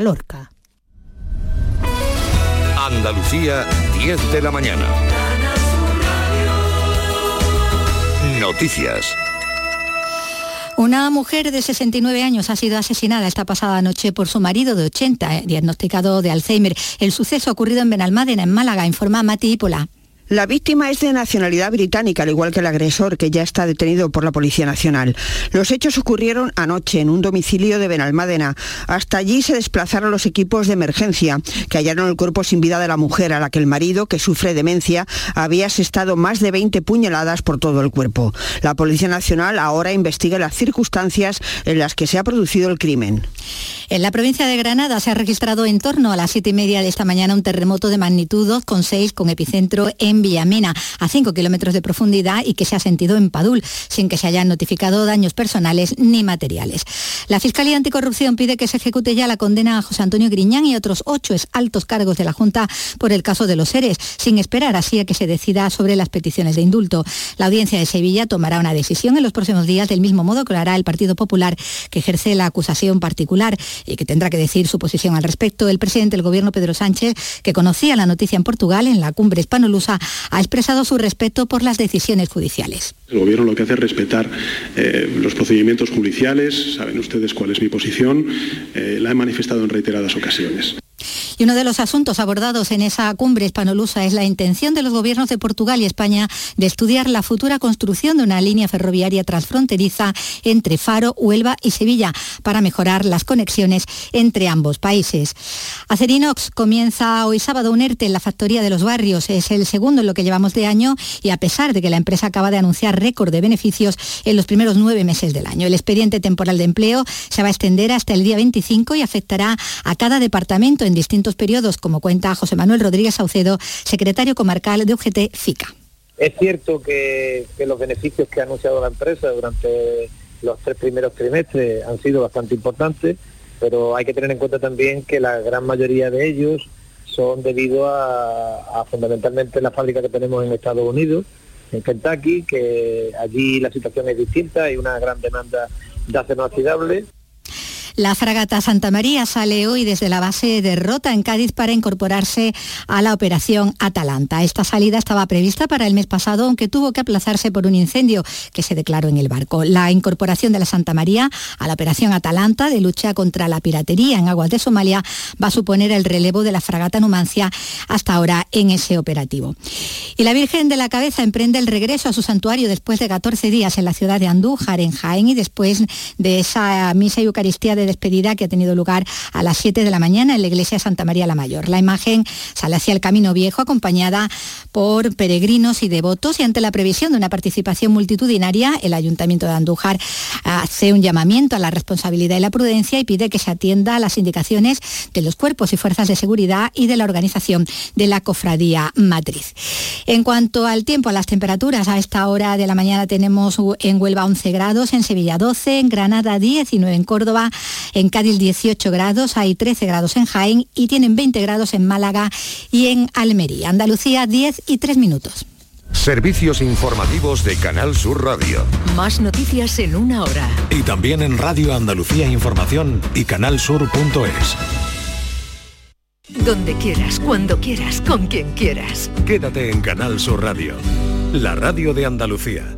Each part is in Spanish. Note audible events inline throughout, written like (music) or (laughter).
Lorca. Andalucía, 10 de la mañana. Noticias. Una mujer de 69 años ha sido asesinada esta pasada noche por su marido de 80, eh, diagnosticado de Alzheimer. El suceso ha ocurrido en Benalmádena, en Málaga, informa Mati Ípola. La víctima es de nacionalidad británica, al igual que el agresor, que ya está detenido por la Policía Nacional. Los hechos ocurrieron anoche en un domicilio de Benalmádena. Hasta allí se desplazaron los equipos de emergencia, que hallaron el cuerpo sin vida de la mujer, a la que el marido, que sufre demencia, había asestado más de 20 puñaladas por todo el cuerpo. La Policía Nacional ahora investiga las circunstancias en las que se ha producido el crimen. En la provincia de Granada se ha registrado en torno a las siete y media de esta mañana un terremoto de magnitud 2,6 con epicentro en Villamena, a 5 kilómetros de profundidad y que se ha sentido en Padul, sin que se hayan notificado daños personales ni materiales. La Fiscalía Anticorrupción pide que se ejecute ya la condena a José Antonio Griñán y otros ocho altos cargos de la Junta por el caso de los seres, sin esperar así a que se decida sobre las peticiones de indulto. La audiencia de Sevilla tomará una decisión en los próximos días del mismo modo que lo hará el Partido Popular, que ejerce la acusación particular y que tendrá que decir su posición al respecto. El presidente del Gobierno, Pedro Sánchez, que conocía la noticia en Portugal en la cumbre hispanolusa, ha expresado su respeto por las decisiones judiciales. El Gobierno lo que hace es respetar eh, los procedimientos judiciales, saben ustedes cuál es mi posición, eh, la he manifestado en reiteradas ocasiones. Y uno de los asuntos abordados en esa cumbre hispanolusa es la intención de los gobiernos de Portugal y España de estudiar la futura construcción de una línea ferroviaria transfronteriza entre Faro, Huelva y Sevilla para mejorar las conexiones entre ambos países. Acerinox comienza hoy sábado un ERTE en la factoría de los barrios. Es el segundo en lo que llevamos de año y a pesar de que la empresa acaba de anunciar récord de beneficios en los primeros nueve meses del año. El expediente temporal de empleo se va a extender hasta el día 25 y afectará a cada departamento en distintos periodos, como cuenta José Manuel Rodríguez Saucedo, secretario comarcal de UGT FICA. Es cierto que, los beneficios que ha anunciado la empresa durante los tres primeros trimestres han sido bastante importantes, pero hay que tener en cuenta también que la gran mayoría de ellos son debido a, fundamentalmente la fábrica que tenemos en Estados Unidos, en Kentucky, que allí la situación es distinta, hay una gran demanda de acero oxidable la fragata Santa María sale hoy desde la base de Rota en Cádiz para incorporarse a la operación Atalanta. Esta salida estaba prevista para el mes pasado, aunque tuvo que aplazarse por un incendio que se declaró en el barco. La incorporación de la Santa María a la operación Atalanta de lucha contra la piratería en aguas de Somalia va a suponer el relevo de la fragata Numancia hasta ahora en ese operativo. Y la Virgen de la Cabeza emprende el regreso a su santuario después de 14 días en la ciudad de Andújar, en Jaén, y después de esa misa y Eucaristía de despedida que ha tenido lugar a las 7 de la mañana en la iglesia Santa María la Mayor. La imagen sale hacia el Camino Viejo acompañada por peregrinos y devotos y ante la previsión de una participación multitudinaria, el Ayuntamiento de Andújar hace un llamamiento a la responsabilidad y la prudencia y pide que se atienda a las indicaciones de los cuerpos y fuerzas de seguridad y de la organización de la Cofradía Matriz. En cuanto al tiempo, a las temperaturas, a esta hora de la mañana tenemos en Huelva 11 grados, en Sevilla 12, en Granada 19, en Córdoba en Cádiz 18 grados, hay 13 grados en Jaén y tienen 20 grados en Málaga y en Almería. Andalucía 10 y 3 minutos. Servicios informativos de Canal Sur Radio. Más noticias en una hora. Y también en Radio Andalucía Información y canalsur.es. Donde quieras, cuando quieras, con quien quieras. Quédate en Canal Sur Radio, la radio de Andalucía.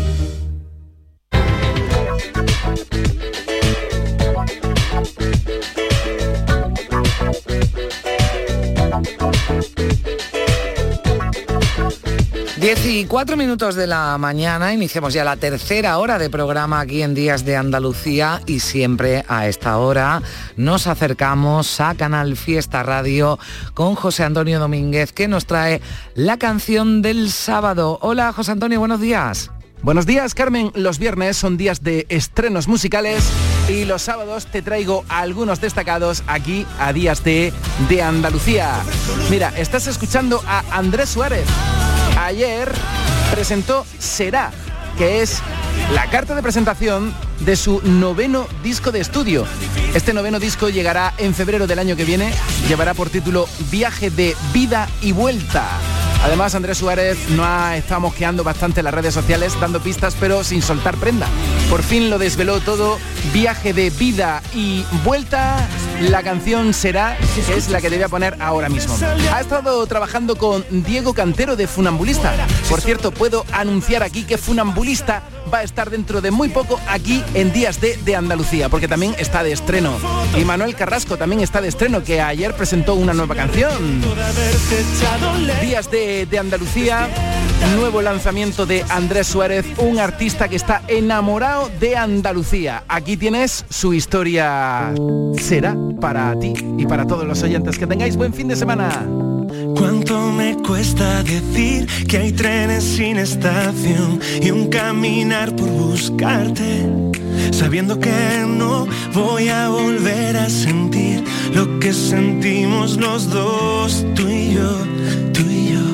14 minutos de la mañana, iniciamos ya la tercera hora de programa aquí en Días de Andalucía y siempre a esta hora nos acercamos a Canal Fiesta Radio con José Antonio Domínguez que nos trae la canción del sábado. Hola José Antonio, buenos días. Buenos días Carmen, los viernes son días de estrenos musicales y los sábados te traigo algunos destacados aquí a Días de, de Andalucía. Mira, estás escuchando a Andrés Suárez ayer presentó Será, que es la carta de presentación de su noveno disco de estudio. Este noveno disco llegará en febrero del año que viene, llevará por título Viaje de Vida y Vuelta. Además, Andrés Suárez no ha estado mosqueando bastante las redes sociales, dando pistas, pero sin soltar prenda. Por fin lo desveló todo, viaje de vida y vuelta. La canción será, que es la que te voy a poner ahora mismo. Ha estado trabajando con Diego Cantero de Funambulista. Por cierto, puedo anunciar aquí que Funambulista va a estar dentro de muy poco aquí en Días de, de Andalucía, porque también está de estreno. Y Manuel Carrasco también está de estreno, que ayer presentó una nueva canción. Días de, de Andalucía, nuevo lanzamiento de Andrés Suárez, un artista que está enamorado de Andalucía. Aquí tienes su historia. Será para ti y para todos los oyentes. Que tengáis buen fin de semana. ¿Cuánto me cuesta decir que hay trenes sin estación y un caminar por buscarte? Sabiendo que no voy a volver a sentir lo que sentimos los dos, tú y yo, tú y yo.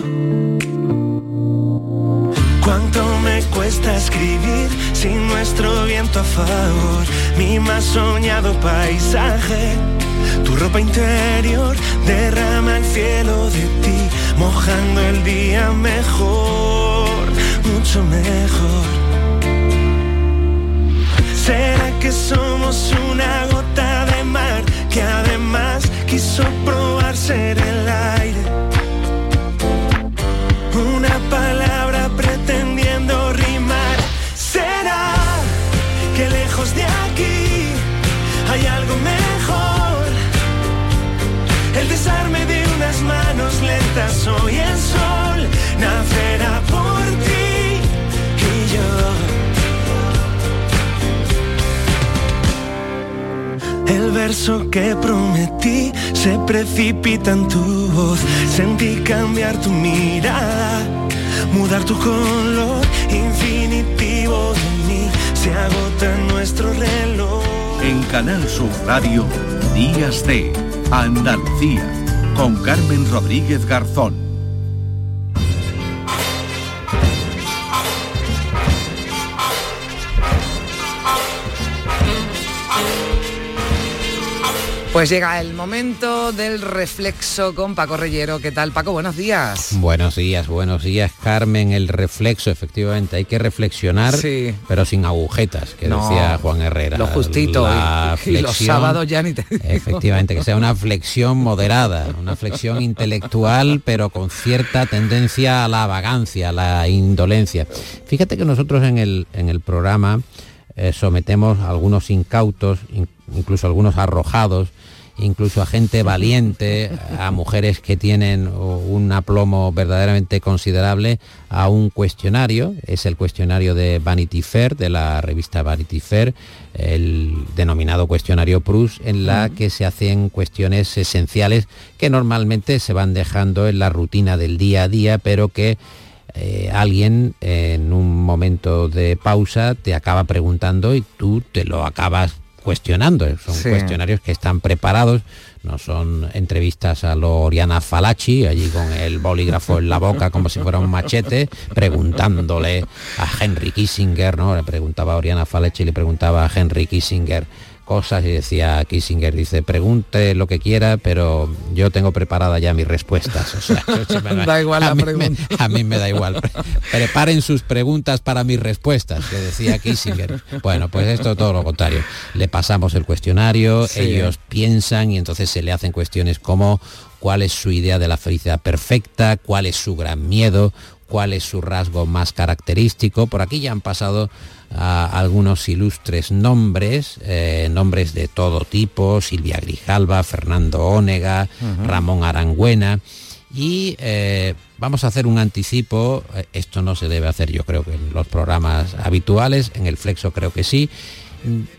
¿Cuánto me cuesta escribir sin nuestro viento a favor? Mi más soñado paisaje tu ropa interior derrama el cielo de ti, mojando el día mejor, mucho mejor. ¿Será que somos una gota de mar que además quiso probar ser el aire? Una palabra pretendiendo rimar. ¿Será que lejos de Desarme de unas manos lentas, hoy el sol nacerá por ti y yo. El verso que prometí se precipita en tu voz. Sentí cambiar tu mirada, mudar tu color infinitivo de mí. Se agota nuestro reloj. En Canal Sur Radio, Días de Andalucía, con Carmen Rodríguez Garzón. Pues llega el momento del reflexo con Paco Reyero. ¿Qué tal, Paco? Buenos días. Buenos días, buenos días, Carmen. El reflexo, efectivamente, hay que reflexionar, Sí. pero sin agujetas, que No, decía Juan Herrera. Lo justito. La y, y los sábados ya ni te digo. Efectivamente, que sea una flexión moderada, una flexión intelectual, pero con cierta tendencia a la vagancia, a la indolencia. Fíjate que nosotros en el, en el programa eh, sometemos a algunos incautos, in- incluso algunos arrojados, incluso a gente valiente, a mujeres que tienen un aplomo verdaderamente considerable, a un cuestionario, es el cuestionario de Vanity Fair, de la revista Vanity Fair, el denominado cuestionario Prus, en la que se hacen cuestiones esenciales que normalmente se van dejando en la rutina del día a día, pero que eh, alguien en un momento de pausa te acaba preguntando y tú te lo acabas cuestionando. Son Sí. cuestionarios que están preparados, no son entrevistas a lo Oriana Falachi, allí con el bolígrafo en la boca como si fuera un machete, preguntándole a Henry Kissinger, ¿no? Le preguntaba a Oriana Falachi, le preguntaba a Henry Kissinger cosas y decía Kissinger, dice, pregunte lo que quiera, pero yo tengo preparada ya mis respuestas. O sea, (laughs) me Da igual a la mí me- pregunta. a mí me da igual. Pre- Preparen sus preguntas para mis respuestas, que decía Kissinger. Bueno, pues esto todo lo contrario. Le pasamos el cuestionario, Sí. ellos piensan y entonces se le hacen cuestiones como cuál es su idea de la felicidad perfecta, cuál es su gran miedo, cuál es su rasgo más característico. Por aquí ya han pasado a algunos ilustres nombres, eh, nombres de todo tipo, Silvia Grijalva, Fernando Ónega. Ramón Arangüena. Y eh, vamos a hacer un anticipo, eh, esto no se debe hacer yo creo que en los programas habituales, en el Flexo creo que sí,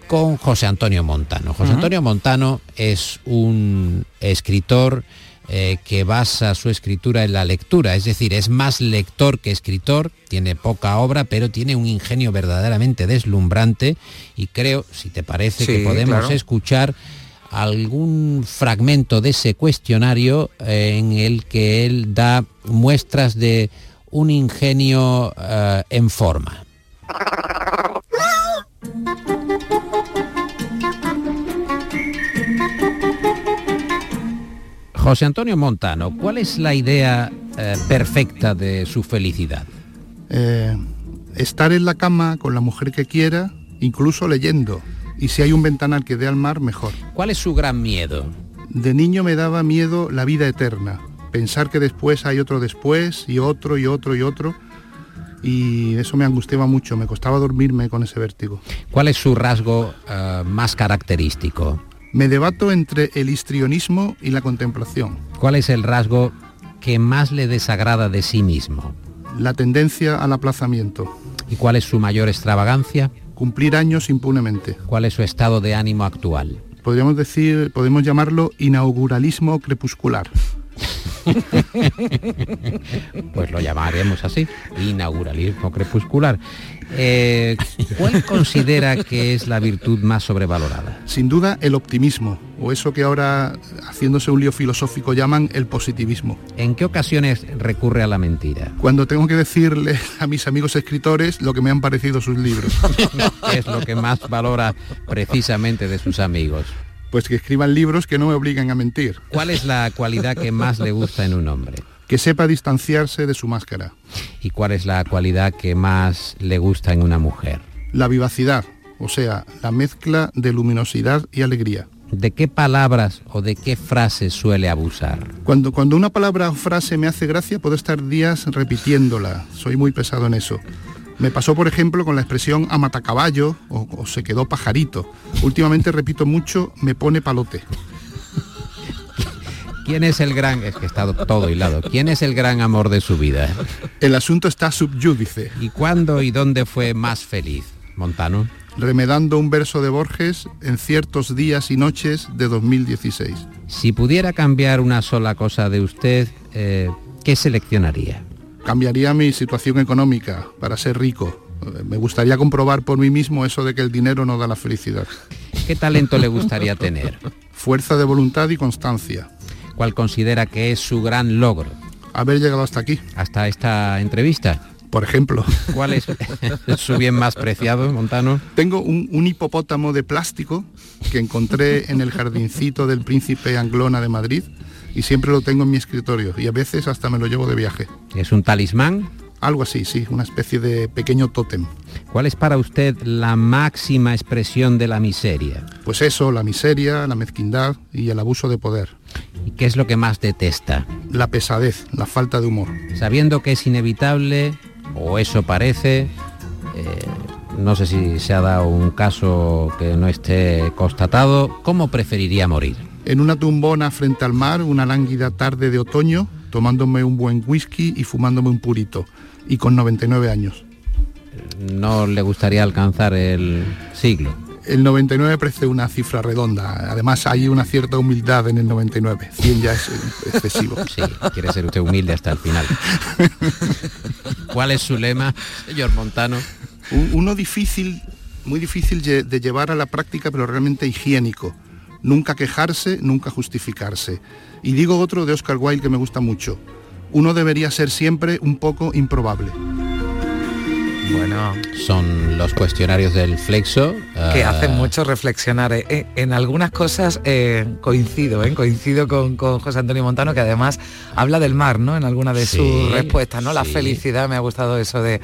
con José Antonio Montano. José. Antonio Montano es un escritor eh, que basa su escritura en la lectura, es decir, es más lector que escritor, tiene poca obra, pero tiene un ingenio verdaderamente deslumbrante y creo, si te parece, Sí, que podemos claro. escuchar algún fragmento de ese cuestionario eh, en el que él da muestras de un ingenio eh, en forma. José Antonio Montano, ¿cuál es la idea eh, perfecta de su felicidad? Eh, estar en la cama con la mujer que quiera, incluso leyendo. Y si hay un ventanal que dé al mar, mejor. ¿Cuál es su gran miedo? De niño me daba miedo la vida eterna. Pensar que después hay otro después y otro y otro y otro. Y eso me angustiaba mucho, me costaba dormirme con ese vértigo. ¿Cuál es su rasgo eh, más característico? Me debato entre el histrionismo y la contemplación. ¿Cuál es el rasgo que más le desagrada de sí mismo? La tendencia al aplazamiento. ¿Y cuál es su mayor extravagancia? Cumplir años impunemente. ¿Cuál es su estado de ánimo actual? Podríamos decir, podemos llamarlo inauguralismo crepuscular. (laughs) pues lo llamaremos así, inauguralismo crepuscular. Eh, ¿Cuál considera que es la virtud más sobrevalorada? Sin duda el optimismo, o eso que ahora, haciéndose un lío filosófico, llaman el positivismo. ¿En qué ocasiones recurre a la mentira? Cuando tengo que decirle a mis amigos escritores lo que me han parecido sus libros. (laughs) ¿Qué es lo que más valora precisamente de sus amigos? Pues que escriban libros que no me obliguen a mentir. ¿Cuál es la cualidad que más le gusta en un hombre? Que sepa distanciarse de su máscara. ¿Y cuál es la cualidad que más le gusta en una mujer? La vivacidad, o sea, la mezcla de luminosidad y alegría. ¿De qué palabras o de qué frases suele abusar? Cuando, cuando una palabra o frase me hace gracia, puedo estar días repitiéndola. Soy muy pesado en eso. Me pasó, por ejemplo, con la expresión amatacaballo o, o se quedó pajarito. Últimamente repito mucho, me pone palote. ¿Quién es el gran, es que está todo hilado, quién es el gran amor de su vida? El asunto está subyúdice. ¿Y cuándo y dónde fue más feliz, Montano? Remedando un verso de Borges en ciertos días y noches de 2016. Si pudiera cambiar una sola cosa de usted, eh, ¿qué seleccionaría? Cambiaría mi situación económica para ser rico. Me gustaría comprobar por mí mismo eso de que el dinero no da la felicidad. ¿Qué talento le gustaría tener? Fuerza de voluntad y constancia. ¿Cuál considera que es su gran logro? Haber llegado hasta aquí. Hasta esta entrevista. Por ejemplo. ¿Cuál es (laughs) su bien más preciado, Montano? Tengo un, un, hipopótamo de plástico que encontré en el jardincito del Príncipe Anglona de Madrid y siempre lo tengo en mi escritorio y a veces hasta me lo llevo de viaje. ¿Es un talismán? Algo así, sí, una especie de pequeño tótem. ¿Cuál es para usted la máxima expresión de la miseria? Pues eso, la miseria, la mezquindad y el abuso de poder. ¿Y qué es lo que más detesta? La pesadez, la falta de humor. Sabiendo que es inevitable, o eso parece, eh, no sé si se ha dado un caso que no esté constatado, ¿cómo preferiría morir? En una tumbona frente al mar, una lánguida tarde de otoño, tomándome un buen whisky y fumándome un purito, y con 99 años. ¿No le gustaría alcanzar el siglo? El 99 parece una cifra redonda. Además hay una cierta humildad en el 99. 100 ya es excesivo. (laughs) Sí, quiere ser usted humilde hasta el final. (laughs) ¿Cuál es su lema, señor Montano? Uno difícil, muy difícil de llevar a la práctica, pero realmente higiénico. Nunca quejarse, nunca justificarse. Y digo otro de Oscar Wilde que me gusta mucho. Uno debería ser siempre un poco improbable. Bueno, son los cuestionarios del Flexo. Que uh... hacen mucho reflexionar. Eh, en algunas cosas eh, coincido, eh, coincido con, con, José Antonio Montano, que además habla del mar, ¿no? En alguna de sí, sus respuestas, ¿no? La sí. felicidad, me ha gustado eso de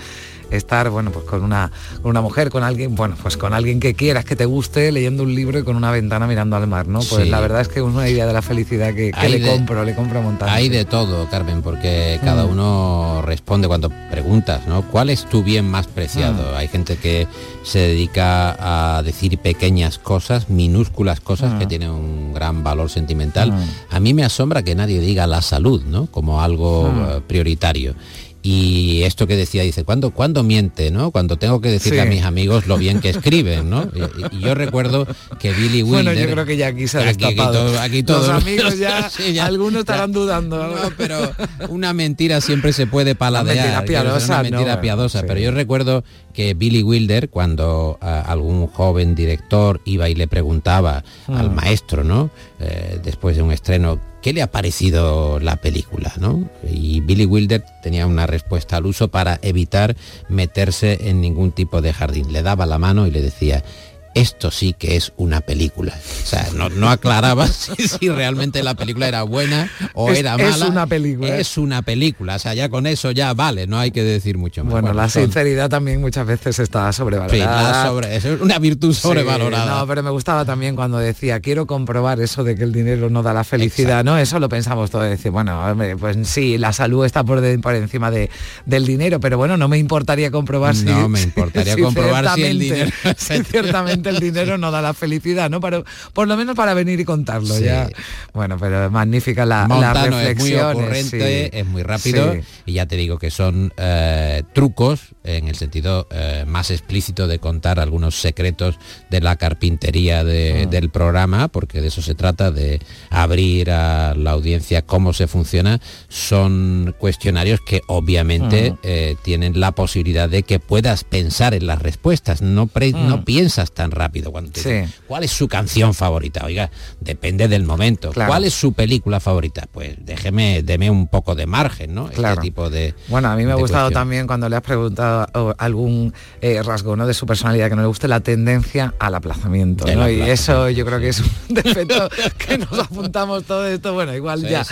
estar, bueno, pues con una, con una mujer, con alguien, bueno, pues con alguien que quieras, que te guste, leyendo un libro y con una ventana mirando al mar, ¿no? Pues sí. la verdad es que es una idea de la felicidad que, que le de, compro, le compro a Montano. Hay de todo, Carmen, porque cada uno responde cuando preguntas, ¿no? ¿Cuál es tu bien más preciado? Mm. Hay gente que se dedica a decir pequeñas cosas, minúsculas cosas Mm. que tienen un gran valor sentimental. A mí me asombra que nadie diga la salud, ¿no? Como algo Mm. uh, prioritario. Y esto que decía, dice, ¿cuándo, ¿cuándo miente, no? Cuando tengo que decirle Sí. a mis amigos lo bien que escriben, ¿no? Y, y yo recuerdo que Billy Wilder... Bueno, yo creo que ya aquí se ha aquí, aquí destapado. todo- aquí todo- Los amigos (laughs) ya, Sí, ya. algunos estarán Ya. dudando. No, pero una mentira siempre se puede (laughs) paladear. mentira piadosa, Una mentira no, piadosa. sí. Pero yo recuerdo que Billy Wilder, cuando ah, algún joven director iba y le preguntaba al Mm. maestro, ¿no? Eh, después de un estreno, ¿qué le ha parecido la película, no? Y Billy Wilder tenía una respuesta al uso para evitar meterse en ningún tipo de jardín. Le daba la mano y le decía, esto sí que es una película. O sea, no, aclaraba (laughs) si, realmente la película era buena o era mala. Es una película. Es una película. O sea, ya con eso ya vale, no hay que decir mucho más. Bueno, la sinceridad también muchas veces está sobrevalorada. sobre, es una virtud sobrevalorada. no, pero me gustaba también cuando decía, quiero comprobar eso de que el dinero no da la felicidad, ¿no? Eso lo pensamos todo, decir, bueno, pues sí, la salud está por, por encima de, del dinero, pero bueno, no me importaría comprobar si... No, me importaría (laughs) comprobar si el dinero... (laughs) ciertamente el dinero no da la felicidad, ¿no? Pero por lo menos para venir y contarlo ya. Bueno, pero magnífica la, reflexión. Es muy ocurrente, es muy rápido y ya te digo que son eh, trucos en el sentido eh, más explícito de contar algunos secretos de la carpintería ah. del programa, porque de eso se trata, de abrir a la audiencia cómo se funciona. Son cuestionarios que obviamente ah. eh, tienen la posibilidad de que puedas pensar en las respuestas, no, no ah. piensas tan rápido cuando te ¿cuál es su canción favorita? Oiga, depende del momento. ¿Cuál es su película favorita? Pues déjeme, deme un poco de margen, ¿no? Este claro. tipo de. Bueno, a mí me ha gustado también cuando le has preguntado algún eh, rasgo ¿no? de su personalidad que no le guste la tendencia al aplazamiento. Y eso yo creo que es un (laughs) defecto que nos apuntamos todo esto. Bueno, igual ya.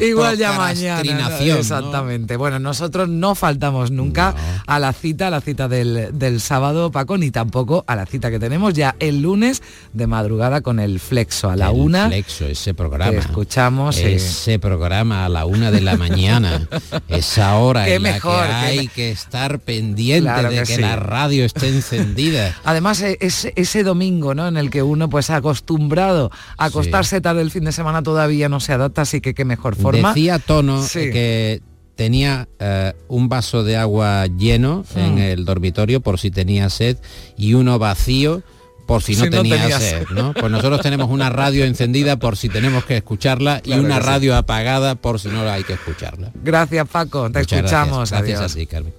Igual ya mañana. Exactamente. Bueno, nosotros no faltamos nunca a la cita, a la cita del, del sábado, Paco, ni tampoco a la cita que tenemos ya el lunes de madrugada con el Flexo a la una. Flexo, ese programa. escuchamos. Ese programa a la una de la mañana. (laughs) esa hora en la que hay que, estar pendiente de que, la radio esté (laughs) encendida. Además, e, es, ese domingo, ¿no? En el que uno pues ha acostumbrado a acostarse tarde el fin de semana todavía no se adapta, así que qué mejor forma. Decía Tono que tenía eh, un vaso de agua lleno en mm. el dormitorio por si tenía sed y uno vacío por si no, tenía, sed, ¿no? Pues nosotros tenemos una radio encendida por si tenemos que escucharla y una radio apagada por si no hay que escucharla. Gracias Paco, te escuchamos. Gracias, gracias Carmen.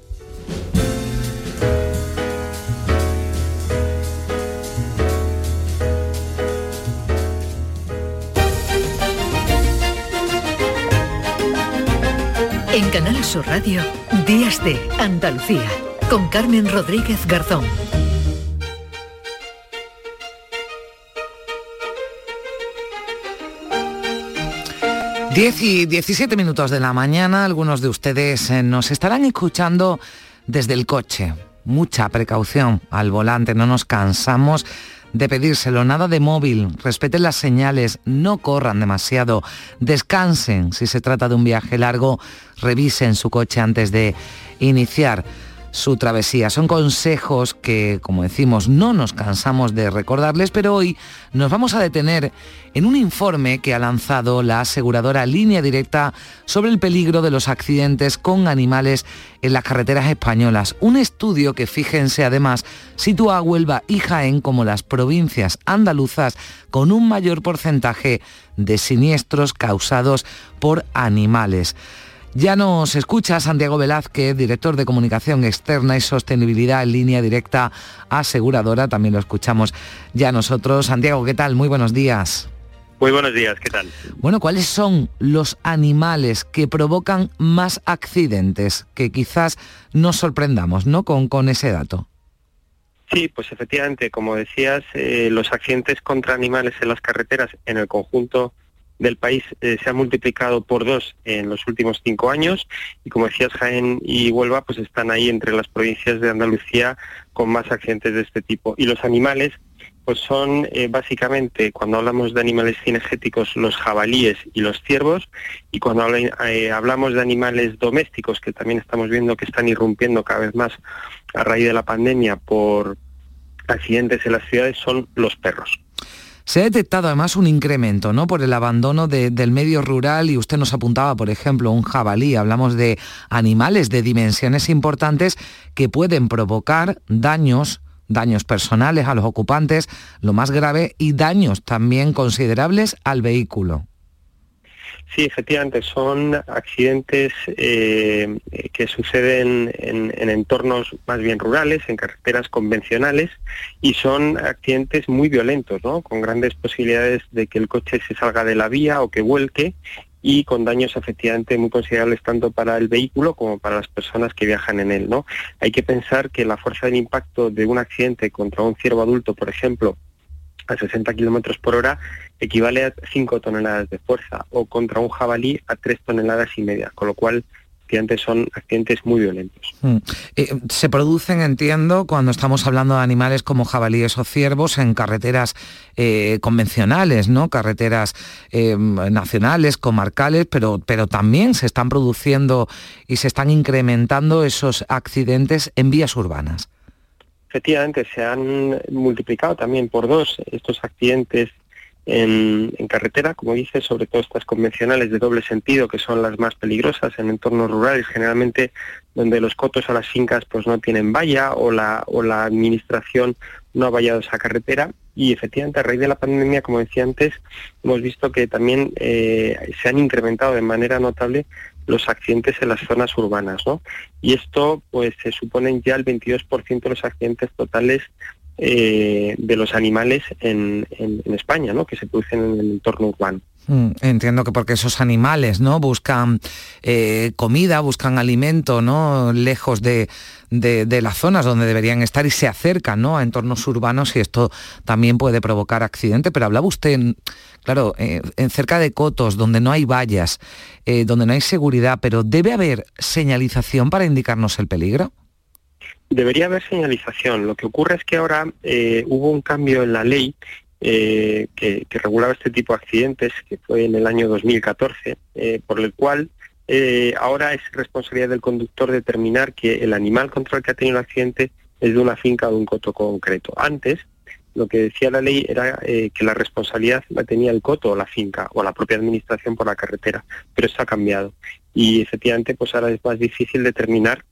En Canal Sur Radio, Días de Andalucía, con Carmen Rodríguez Garzón. 10 y 17 minutos de la mañana, algunos de ustedes eh, nos estarán escuchando desde el coche. Mucha precaución al volante, no nos cansamos de pedírselo, nada de móvil, respeten las señales, no corran demasiado, descansen. Si se trata de un viaje largo, revisen su coche antes de iniciar su travesía. Son consejos que, como decimos, no nos cansamos de recordarles, pero hoy nos vamos a detener en un informe que ha lanzado la aseguradora Línea Directa sobre el peligro de los accidentes con animales en las carreteras españolas. Un estudio que, fíjense, además, sitúa Huelva y Jaén como las provincias andaluzas con un mayor porcentaje de siniestros causados por animales. Ya nos escucha Santiago Velázquez, director de Comunicación Externa y Sostenibilidad en línea directa aseguradora. También lo escuchamos ya nosotros. Santiago, ¿qué tal? Muy buenos días. Muy buenos días, ¿qué tal? Bueno, ¿cuáles son los animales que provocan más accidentes? Que quizás nos sorprendamos, ¿no? Con, con ese dato. Sí, pues efectivamente, como decías, eh, los accidentes contra animales en las carreteras en el conjunto del país eh, se ha multiplicado por dos en los últimos cinco años. Y como decías Jaén y Huelva pues están ahí entre las provincias de Andalucía con más accidentes de este tipo. Y los animales pues son eh, básicamente cuando hablamos de animales cinegéticos los jabalíes y los ciervos. Y cuando eh, hablamos de animales domésticos que también estamos viendo que están irrumpiendo cada vez más a raíz de la pandemia por accidentes en las ciudades son los perros. Se ha detectado además un incremento ¿no? por el abandono del medio rural y usted nos apuntaba, por ejemplo, un jabalí. Hablamos de animales de dimensiones importantes que pueden provocar daños daños personales a los ocupantes, lo más grave, y daños también considerables al vehículo. Sí, efectivamente, son accidentes eh, que suceden en, entornos más bien rurales, en carreteras convencionales, y son accidentes muy violentos, ¿no? con grandes posibilidades de que el coche se salga de la vía o que vuelque, y con daños efectivamente muy considerables tanto para el vehículo como para las personas que viajan en él. ¿no? Hay que pensar que la fuerza del impacto de un accidente contra un ciervo adulto, por ejemplo, a 60 kilómetros por hora equivale a 5 toneladas de fuerza o contra un jabalí a 3 toneladas y media, con lo cual accidentes son accidentes muy violentos. Mm. Eh, se producen, entiendo, cuando estamos hablando de animales como jabalíes o ciervos en carreteras eh, convencionales, ¿no? Carreteras eh, nacionales, comarcales, pero, pero también se están produciendo y se están incrementando esos accidentes en vías urbanas. Efectivamente, se han multiplicado también por dos estos accidentes en, carretera, como dice, sobre todo estas convencionales de doble sentido, que son las más peligrosas en entornos rurales, generalmente donde los cotos a las fincas pues no tienen valla o la, o la administración no ha vallado esa carretera. Y efectivamente, a raíz de la pandemia, como decía antes, hemos visto que también eh, se han incrementado de manera notable los accidentes en las zonas urbanas, ¿no? Y esto, pues, se suponen ya el 22% de los accidentes totales eh, de los animales en, España, ¿no? que se producen en el entorno urbano. Mm, entiendo que porque esos animales ¿no? buscan eh, comida, buscan alimento ¿no? lejos de, las zonas donde deberían estar y se acercan ¿no? a entornos urbanos y esto también puede provocar accidente. Pero hablaba usted, claro, eh, en cerca de cotos, donde no hay vallas, donde no hay seguridad, pero ¿debe haber señalización para indicarnos el peligro? Debería haber señalización. Lo que ocurre es que ahora eh, hubo un cambio en la ley eh, que, regulaba este tipo de accidentes, que fue en el año 2014, eh, por el cual ahora es responsabilidad del conductor determinar que el animal contra el que ha tenido el accidente es de una finca o de un coto concreto. Antes, lo que decía la ley era que la responsabilidad la tenía el coto o la finca o la propia administración por la carretera, pero esto ha cambiado. Y efectivamente, pues ahora es más difícil determinar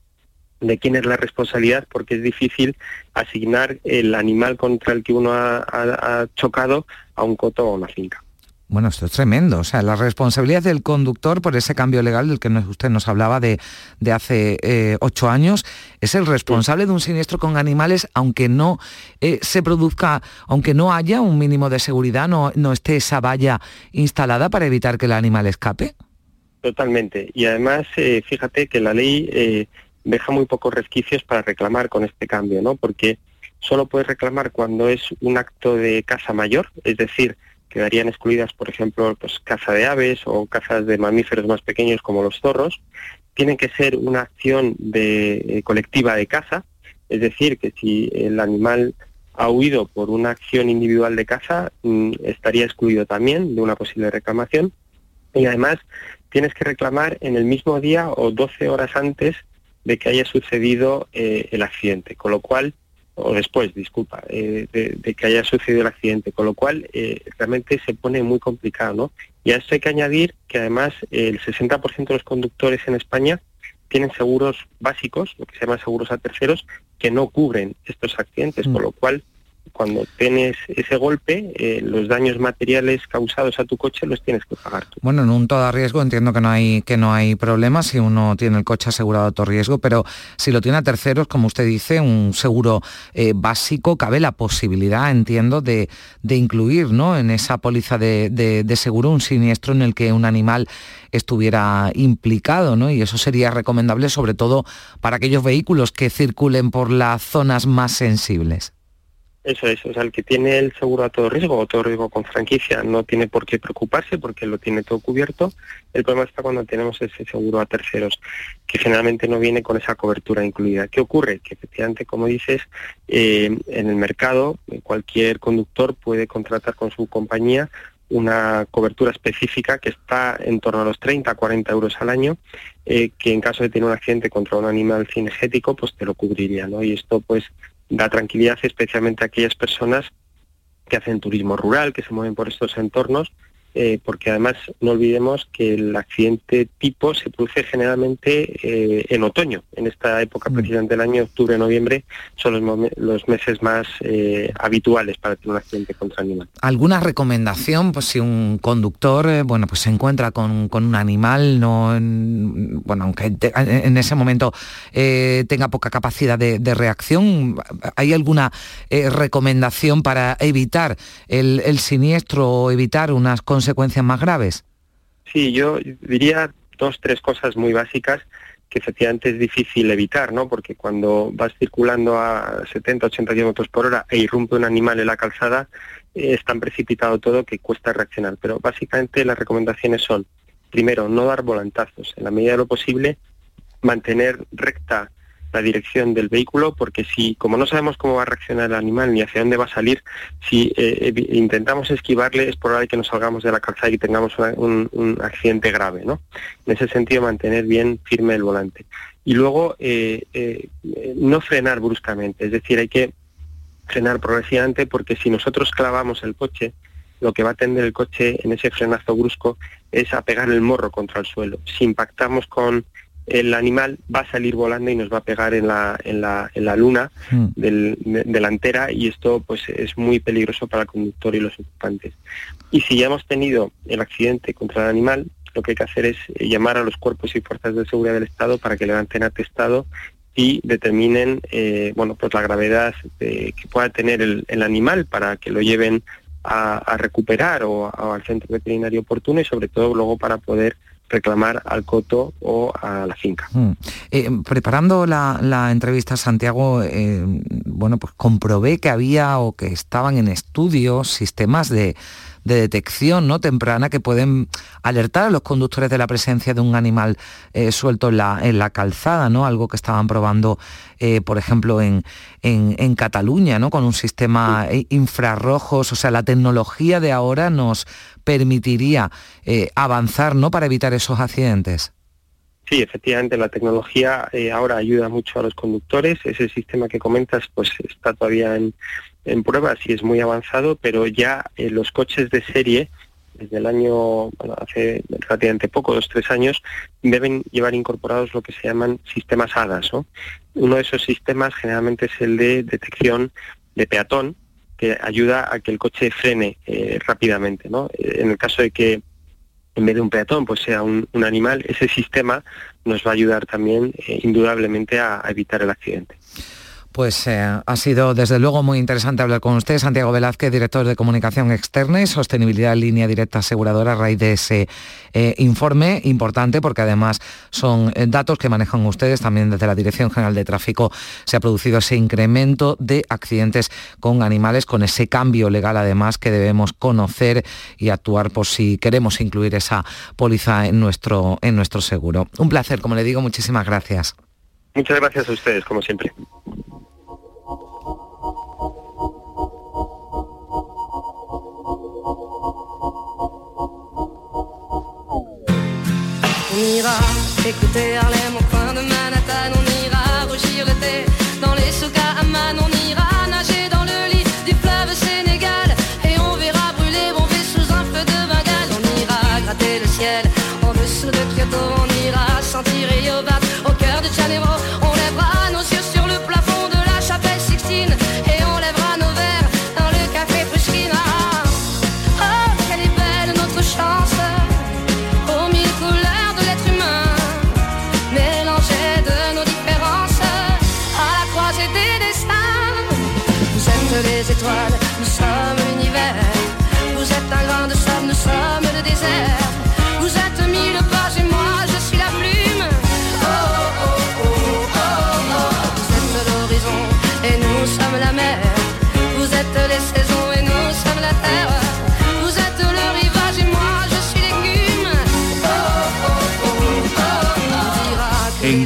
de quién es la responsabilidad porque es difícil asignar el animal contra el que uno ha, chocado a un coto o una finca. Bueno, esto es tremendo. O sea, la responsabilidad del conductor por ese cambio legal del que usted nos hablaba de, hace eh, ocho años es el responsable de un siniestro con animales, aunque no eh, se produzca, aunque no haya un mínimo de seguridad, no, no esté esa valla instalada para evitar que el animal escape. Totalmente. Y además, eh, fíjate que la ley deja muy pocos resquicios para reclamar con este cambio, ¿no? Porque solo puedes reclamar cuando es un acto de caza mayor, es decir, quedarían excluidas, por ejemplo, pues caza de aves o cazas de mamíferos más pequeños como los zorros. Tiene que ser una acción de, eh, colectiva de caza, es decir, que si el animal ha huido por una acción individual de caza, mm, estaría excluido también de una posible reclamación. Y además tienes que reclamar en el mismo día o 12 horas antes de que haya sucedido eh, el accidente, con lo cual, o después, disculpa, eh, de, que haya sucedido el accidente, con lo cual eh, realmente se pone muy complicado, ¿no? Y a esto hay que añadir que además el 60% de los conductores en España tienen seguros básicos, lo que se llama seguros a terceros, que no cubren estos accidentes, con mm. lo cual cuando tienes ese golpe, eh, los daños materiales causados a tu coche los tienes que pagar tú. Bueno, en un todo riesgo entiendo que no hay que no hay problema si uno tiene el coche asegurado a todo riesgo, pero si lo tiene a terceros, como usted dice, un seguro eh, básico, cabe la posibilidad, entiendo, de, incluir ¿no? en esa póliza de, seguro un siniestro en el que un animal estuviera implicado, ¿no? Y eso sería recomendable sobre todo para aquellos vehículos que circulen por las zonas más sensibles. Eso es, o sea, el que tiene el seguro a todo riesgo o todo riesgo con franquicia no tiene por qué preocuparse porque lo tiene todo cubierto. El problema está cuando tenemos ese seguro a terceros, que generalmente no viene con esa cobertura incluida. ¿Qué ocurre? Que efectivamente, como dices, eh, en el mercado eh, cualquier conductor puede contratar con su compañía una cobertura específica que está en torno a los 30 40 euros al año, eh, que en caso de tener un accidente contra un animal cinegético, pues te lo cubriría, ¿no? Y esto pues da tranquilidad especialmente a aquellas personas que hacen turismo rural, que se mueven por estos entornos eh, porque además no olvidemos que el accidente tipo se produce generalmente eh, en otoño, en esta época mm. precisamente del año, octubre, noviembre, son los, meses más eh, habituales para tener un accidente contra animal. ¿Alguna recomendación, pues si un conductor, bueno, pues se encuentra con, un animal, no, bueno, aunque en ese momento tenga poca capacidad de, reacción, ¿hay alguna recomendación para evitar el, el siniestro o evitar unas consecuencias consecuencias más graves? Sí, yo diría dos, tres cosas muy básicas que efectivamente es difícil evitar, ¿no? Porque cuando vas circulando a 70, 80 kilómetros por hora e irrumpe un animal en la calzada, eh, es tan precipitado todo que cuesta reaccionar. Pero básicamente las recomendaciones son, primero, no dar volantazos. En la medida de lo posible, mantener recta la dirección del vehículo, porque si, como no sabemos cómo va a reaccionar el animal ni hacia dónde va a salir, si eh, intentamos esquivarle es probable que nos salgamos de la calzada y tengamos un, accidente grave, ¿no? En ese sentido, mantener bien firme el volante. Y luego, eh, eh, no frenar bruscamente, es decir, hay que frenar progresivamente porque si nosotros clavamos el coche, lo que va a tender el coche en ese frenazo brusco es a pegar el morro contra el suelo. Si impactamos con el animal va a salir volando y nos va a pegar en la, en la, en la luna hmm. delantera y esto pues es muy peligroso para el conductor y los ocupantes. Y si ya hemos tenido el accidente contra el animal, lo que hay que hacer es eh, llamar a los cuerpos y fuerzas de seguridad del Estado para que levanten atestado y determinen eh, bueno pues la gravedad que pueda tener el, animal para que lo lleven a, recuperar o al centro veterinario oportuno y sobre todo luego para poder reclamar al coto o a la finca. Mm. Eh, preparando la, entrevista a Santiago, eh, bueno, pues comprobé que había o que estaban en estudio sistemas de de detección ¿no? temprana que pueden alertar a los conductores de la presencia de un animal eh, suelto en la, en la, calzada, ¿no? algo que estaban probando, eh, por ejemplo, en, en, Cataluña, ¿no? con un sistema eh, infrarrojos, o sea, la tecnología de ahora nos permitiría avanzar ¿no? para evitar esos accidentes. Sí, efectivamente, la tecnología ahora ayuda mucho a los conductores. Ese sistema que comentas, pues está todavía en, en pruebas y es muy avanzado, pero ya eh, los coches de serie, desde el año, bueno, hace relativamente poco, dos, tres años, deben llevar incorporados lo que se llaman sistemas HADAS. Uno de esos sistemas generalmente es el de detección de peatón, que ayuda a que el coche frene eh, rápidamente. Eh, en el caso de que en vez de un peatón pues sea un, animal, ese sistema nos va a ayudar también indudablemente a evitar el accidente. Pues eh, ha sido desde luego muy interesante hablar con usted, Santiago Velázquez, director de Comunicación Externa y Sostenibilidad en Línea Directa Aseguradora, a raíz de ese eh, informe importante, porque además son eh, datos que manejan ustedes, también desde la Dirección General de Tráfico se ha producido ese incremento de accidentes con animales, con ese cambio legal además que debemos conocer y actuar por si queremos incluir esa póliza en nuestro, en nuestro seguro. Un placer, como le digo, muchísimas gracias. Muchas gracias a ustedes, como siempre. On ira Harlem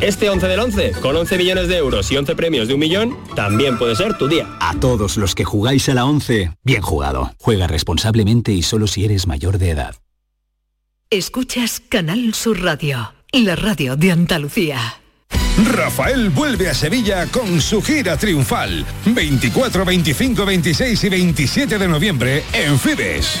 Este 11 del 11, con 11 millones de euros y 11 premios de un millón, también puede ser tu día. A todos los que jugáis a la 11, bien jugado. Juega responsablemente y solo si eres mayor de edad. Escuchas Canal Sur Radio, la radio de Andalucía. Rafael vuelve a Sevilla con su gira triunfal. 24, 25, 26 y 27 de noviembre en Fibes.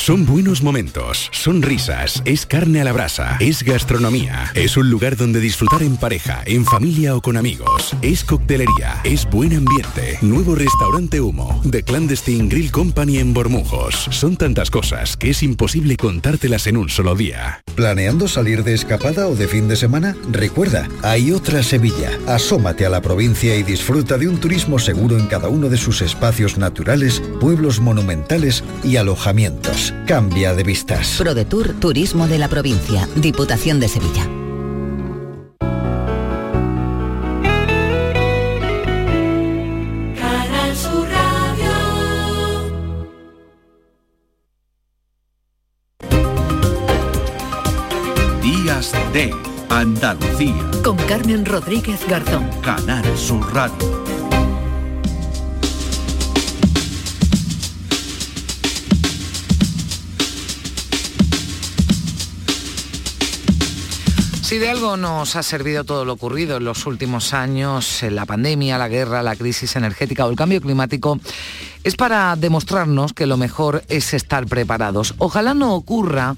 Son buenos momentos, son risas, es carne a la brasa, es gastronomía, es un lugar donde disfrutar en pareja, en familia o con amigos, es coctelería, es buen ambiente, nuevo restaurante Humo, The Clandestine Grill Company en Bormujos. Son tantas cosas que es imposible contártelas en un solo día. ¿Planeando salir de escapada o de fin de semana? Recuerda, hay otra Sevilla. Asómate a la provincia y disfruta de un turismo seguro en cada uno de sus espacios naturales, pueblos monumentales y alojamientos. Cambia de vistas. ProDetour Turismo de la Provincia, Diputación de Sevilla. Canal Sur Radio. Días de Andalucía. Con Carmen Rodríguez Garzón. Canal Sur Radio. Si de algo nos ha servido todo lo ocurrido en los últimos años, eh, la pandemia, la guerra, la crisis energética o el cambio climático, es para demostrarnos que lo mejor es estar preparados. Ojalá no ocurra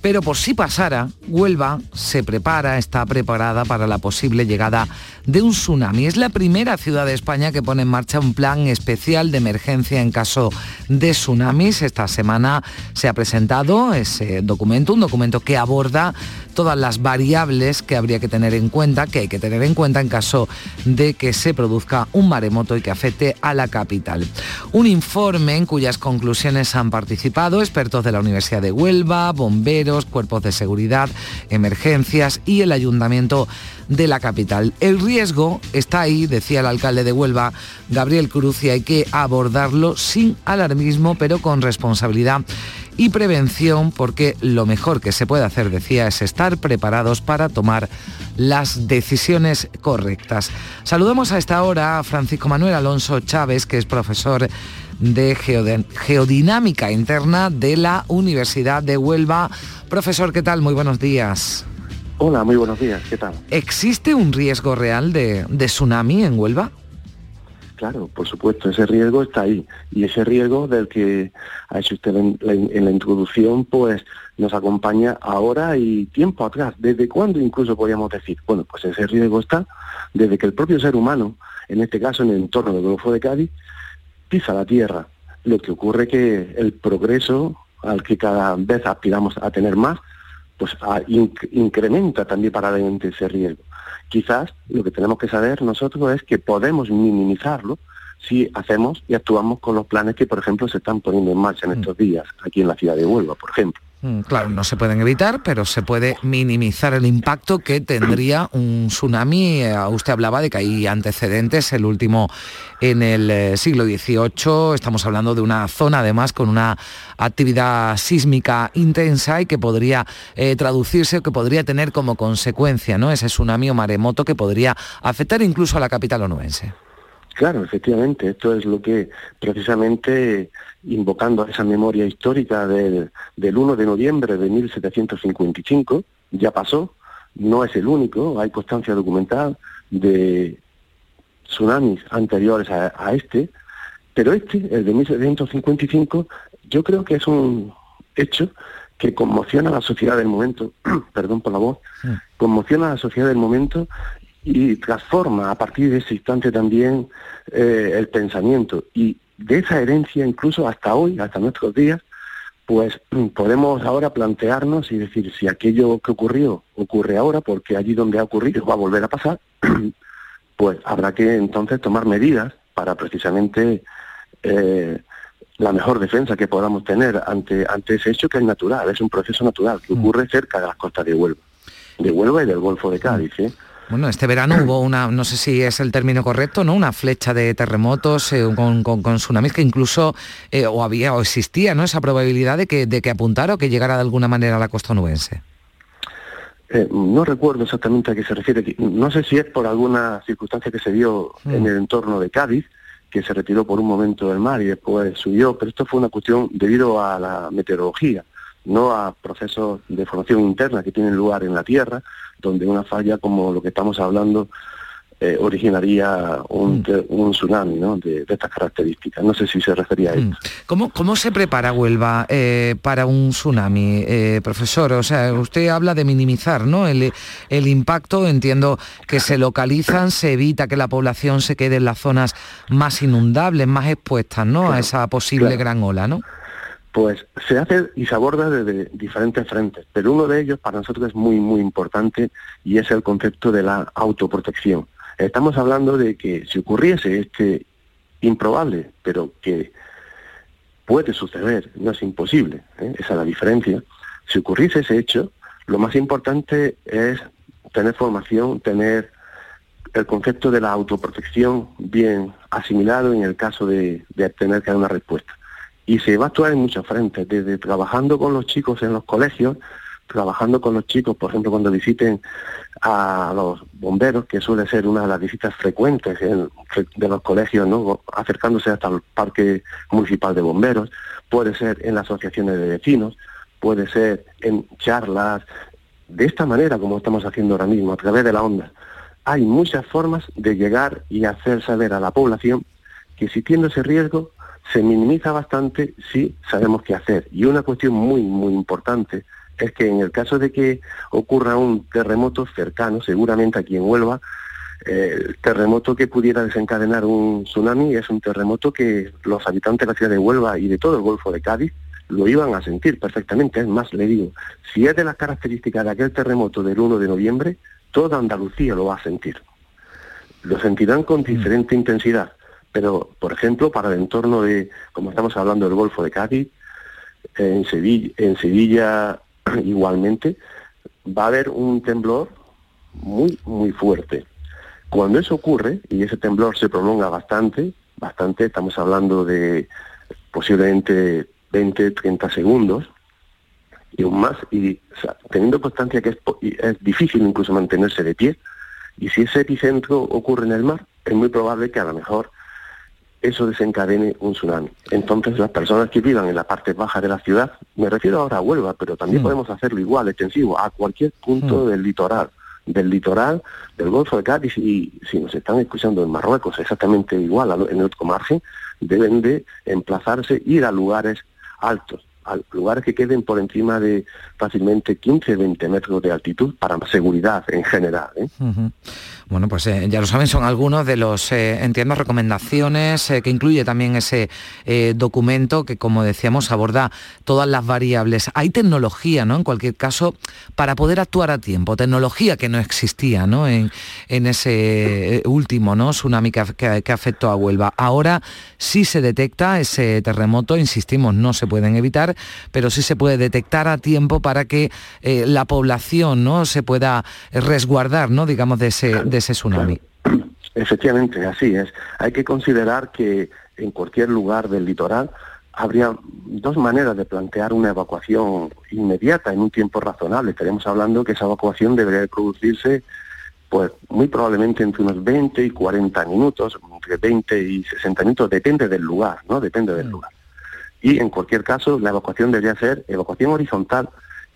pero por si pasara, Huelva se prepara, está preparada para la posible llegada de un tsunami. Es la primera ciudad de España que pone en marcha un plan especial de emergencia en caso de tsunamis. Esta semana se ha presentado ese documento, un documento que aborda todas las variables que habría que tener en cuenta, que hay que tener en cuenta en caso de que se produzca un maremoto y que afecte a la capital. Un informe en cuyas conclusiones han participado expertos de la Universidad de Huelva, bomberos, cuerpos de seguridad, emergencias y el ayuntamiento de la capital. El riesgo está ahí, decía el alcalde de Huelva, Gabriel Cruz, y hay que abordarlo sin alarmismo, pero con responsabilidad y prevención, porque lo mejor que se puede hacer, decía, es estar preparados para tomar las decisiones correctas. Saludamos a esta hora a Francisco Manuel Alonso Chávez, que es profesor de Geodinámica Interna de la Universidad de Huelva. Profesor, ¿qué tal? Muy buenos días. Hola, muy buenos días, ¿qué tal? ¿Existe un riesgo real de, de tsunami en Huelva? Claro, por supuesto, ese riesgo está ahí. Y ese riesgo del que ha hecho usted en la, introducción, pues nos acompaña ahora y tiempo atrás. ¿Desde cuándo incluso podríamos decir? Bueno, pues ese riesgo está desde que el propio ser humano, en este caso en el entorno del Golfo de Cádiz, pisa la tierra. Lo que ocurre que el progreso al que cada vez aspiramos a tener más, pues incrementa también paralelamente ese riesgo. Quizás lo que tenemos que saber nosotros es que podemos minimizarlo si hacemos y actuamos con los planes que, por ejemplo, se están poniendo en marcha en estos días, aquí en la ciudad de Huelva, por ejemplo. Mm, Claro, no se pueden evitar, pero se puede minimizar el impacto que tendría un tsunami. Eh, Usted hablaba de que hay antecedentes, el último en el eh, siglo XVIII. Estamos hablando de una zona, además, con una actividad sísmica intensa y que podría eh, traducirse o que podría tener como consecuencia ¿no? ese tsunami o maremoto que podría afectar incluso a la capital onubense. Claro, efectivamente, esto es lo que precisamente invocando a esa memoria histórica del, del 1 de noviembre de 1755, ya pasó, no es el único, hay constancia documental de tsunamis anteriores a, a este, pero este, el de 1755, yo creo que es un hecho que conmociona a la sociedad del momento, (clears throat) perdón por la voz, conmociona a la sociedad del momento y transforma a partir de ese instante también eh, el pensamiento. Y de esa herencia, incluso hasta hoy, hasta nuestros días, pues mm, (clears throat) podemos ahora plantearnos y decir si aquello que ocurrió ocurre ahora, porque allí donde ha ocurrido va a volver a pasar, (clears throat) pues habrá que entonces tomar medidas para precisamente eh, la mejor defensa que podamos tener ante, ante ese hecho que es natural, es un proceso natural que ocurre cerca de las costas de Huelva, de Huelva y del Golfo de Cádiz. ¿eh? Bueno, este verano hubo una, no sé si es el término correcto, ¿no? Una flecha de terremotos eh, con, con- con tsunamis que incluso eh, o había o existía, ¿no? Esa probabilidad de que, de que apuntara o que llegara de alguna manera a la costa onubense. Eh, no recuerdo exactamente a qué se refiere. No sé si es por alguna circunstancia que se dio en el entorno de Cádiz, que se retiró por un momento del mar y después subió, pero esto fue una cuestión debido a la meteorología. no a procesos de formación interna que tienen lugar en la Tierra, donde una falla como lo que estamos hablando eh, originaría un, te- un tsunami ¿no? de, de estas características. No sé si se refería a esto. ¿Cómo, cómo se prepara Huelva eh, para un tsunami, eh, profesor? O sea, usted habla de minimizar ¿no? el, el impacto, entiendo que se localizan, se evita que la población se quede en las zonas más inundables, más expuestas ¿no? a esa posible claro. gran ola, ¿no? Pues se hace y se aborda desde diferentes frentes, pero uno de ellos para nosotros es muy, muy importante y es el concepto de la autoprotección. Estamos hablando de que si ocurriese este improbable, pero que puede suceder, no es imposible, ¿eh? esa es la diferencia, si ocurriese ese hecho, lo más importante es tener formación, tener el concepto de la autoprotección bien asimilado en el caso de, de tener que dar una respuesta. Y se va a actuar en muchos frentes, desde trabajando con los chicos en los colegios, trabajando con los chicos, por ejemplo, cuando visiten a los bomberos, que suele ser una de las visitas frecuentes en- de los colegios, ¿no? acercándose hasta el Parque Municipal de Bomberos, puede ser en las asociaciones de vecinos, puede ser en charlas, de esta manera como estamos haciendo ahora mismo, a través de la onda. Hay muchas formas de llegar y hacer saber a la población que existiendo ese riesgo se minimiza bastante si sabemos qué hacer. Y una cuestión muy, muy importante es que en el caso de que ocurra un terremoto cercano, seguramente aquí en Huelva, eh, el terremoto que pudiera desencadenar un tsunami es un terremoto que los habitantes de la ciudad de Huelva y de todo el Golfo de Cádiz lo iban a sentir perfectamente. Es más, le digo, si es de las características de aquel terremoto del 1 de noviembre, toda Andalucía lo va a sentir. Lo sentirán con diferente intensidad, pero, por ejemplo, para el entorno de, como estamos hablando del Golfo de Cádiz, en Sevilla, en Sevilla (clears throat) igualmente, va a haber un temblor muy, muy fuerte. Cuando eso ocurre, y ese temblor se prolonga bastante, bastante, estamos hablando de posiblemente 20, 30 segundos, y aún más, y teniendo constancia que es, es difícil incluso mantenerse de pie, y si ese epicentro ocurre en el mar, es muy probable que a lo mejor eso desencadene un tsunami. Entonces las personas que vivan en la parte baja de la ciudad, me refiero ahora a Huelva, pero también Mm. podemos hacerlo igual, extensivo, a cualquier punto del litoral, del litoral, del Golfo de Cádiz, y si nos están escuchando en Marruecos, exactamente igual, al- en el otro margen, deben de emplazarse, ir a lugares altos, a lugares que queden por encima de fácilmente 15, 20 metros de altitud para seguridad en general. ¿eh? Bueno, pues eh, ya lo saben, son algunos de los, eh, entiendo, recomendaciones eh, que incluye también ese documento que, como decíamos, aborda todas las variables. Hay tecnología, ¿no? En cualquier caso, para poder actuar a tiempo. Tecnología que no existía, ¿no? En, en ese último, ¿no? Tsunami que, que- que afectó a Huelva. Ahora sí se detecta ese terremoto, insistimos, no se pueden evitar, pero sí se puede detectar a tiempo para que eh, la población, ¿no? Se pueda eh, resguardar, ¿no? Digamos, de ese, de ese tsunami. (clears throat) Efectivamente, así es. Hay que considerar que en cualquier lugar del litoral habría dos maneras de plantear una evacuación inmediata en un tiempo razonable. Estaremos hablando que esa evacuación debería de producirse pues muy probablemente entre unos 20 y 40 minutos, entre 20 y 60 minutos, depende del lugar, ¿no? Depende del lugar. Y en cualquier caso, la evacuación debería ser evacuación horizontal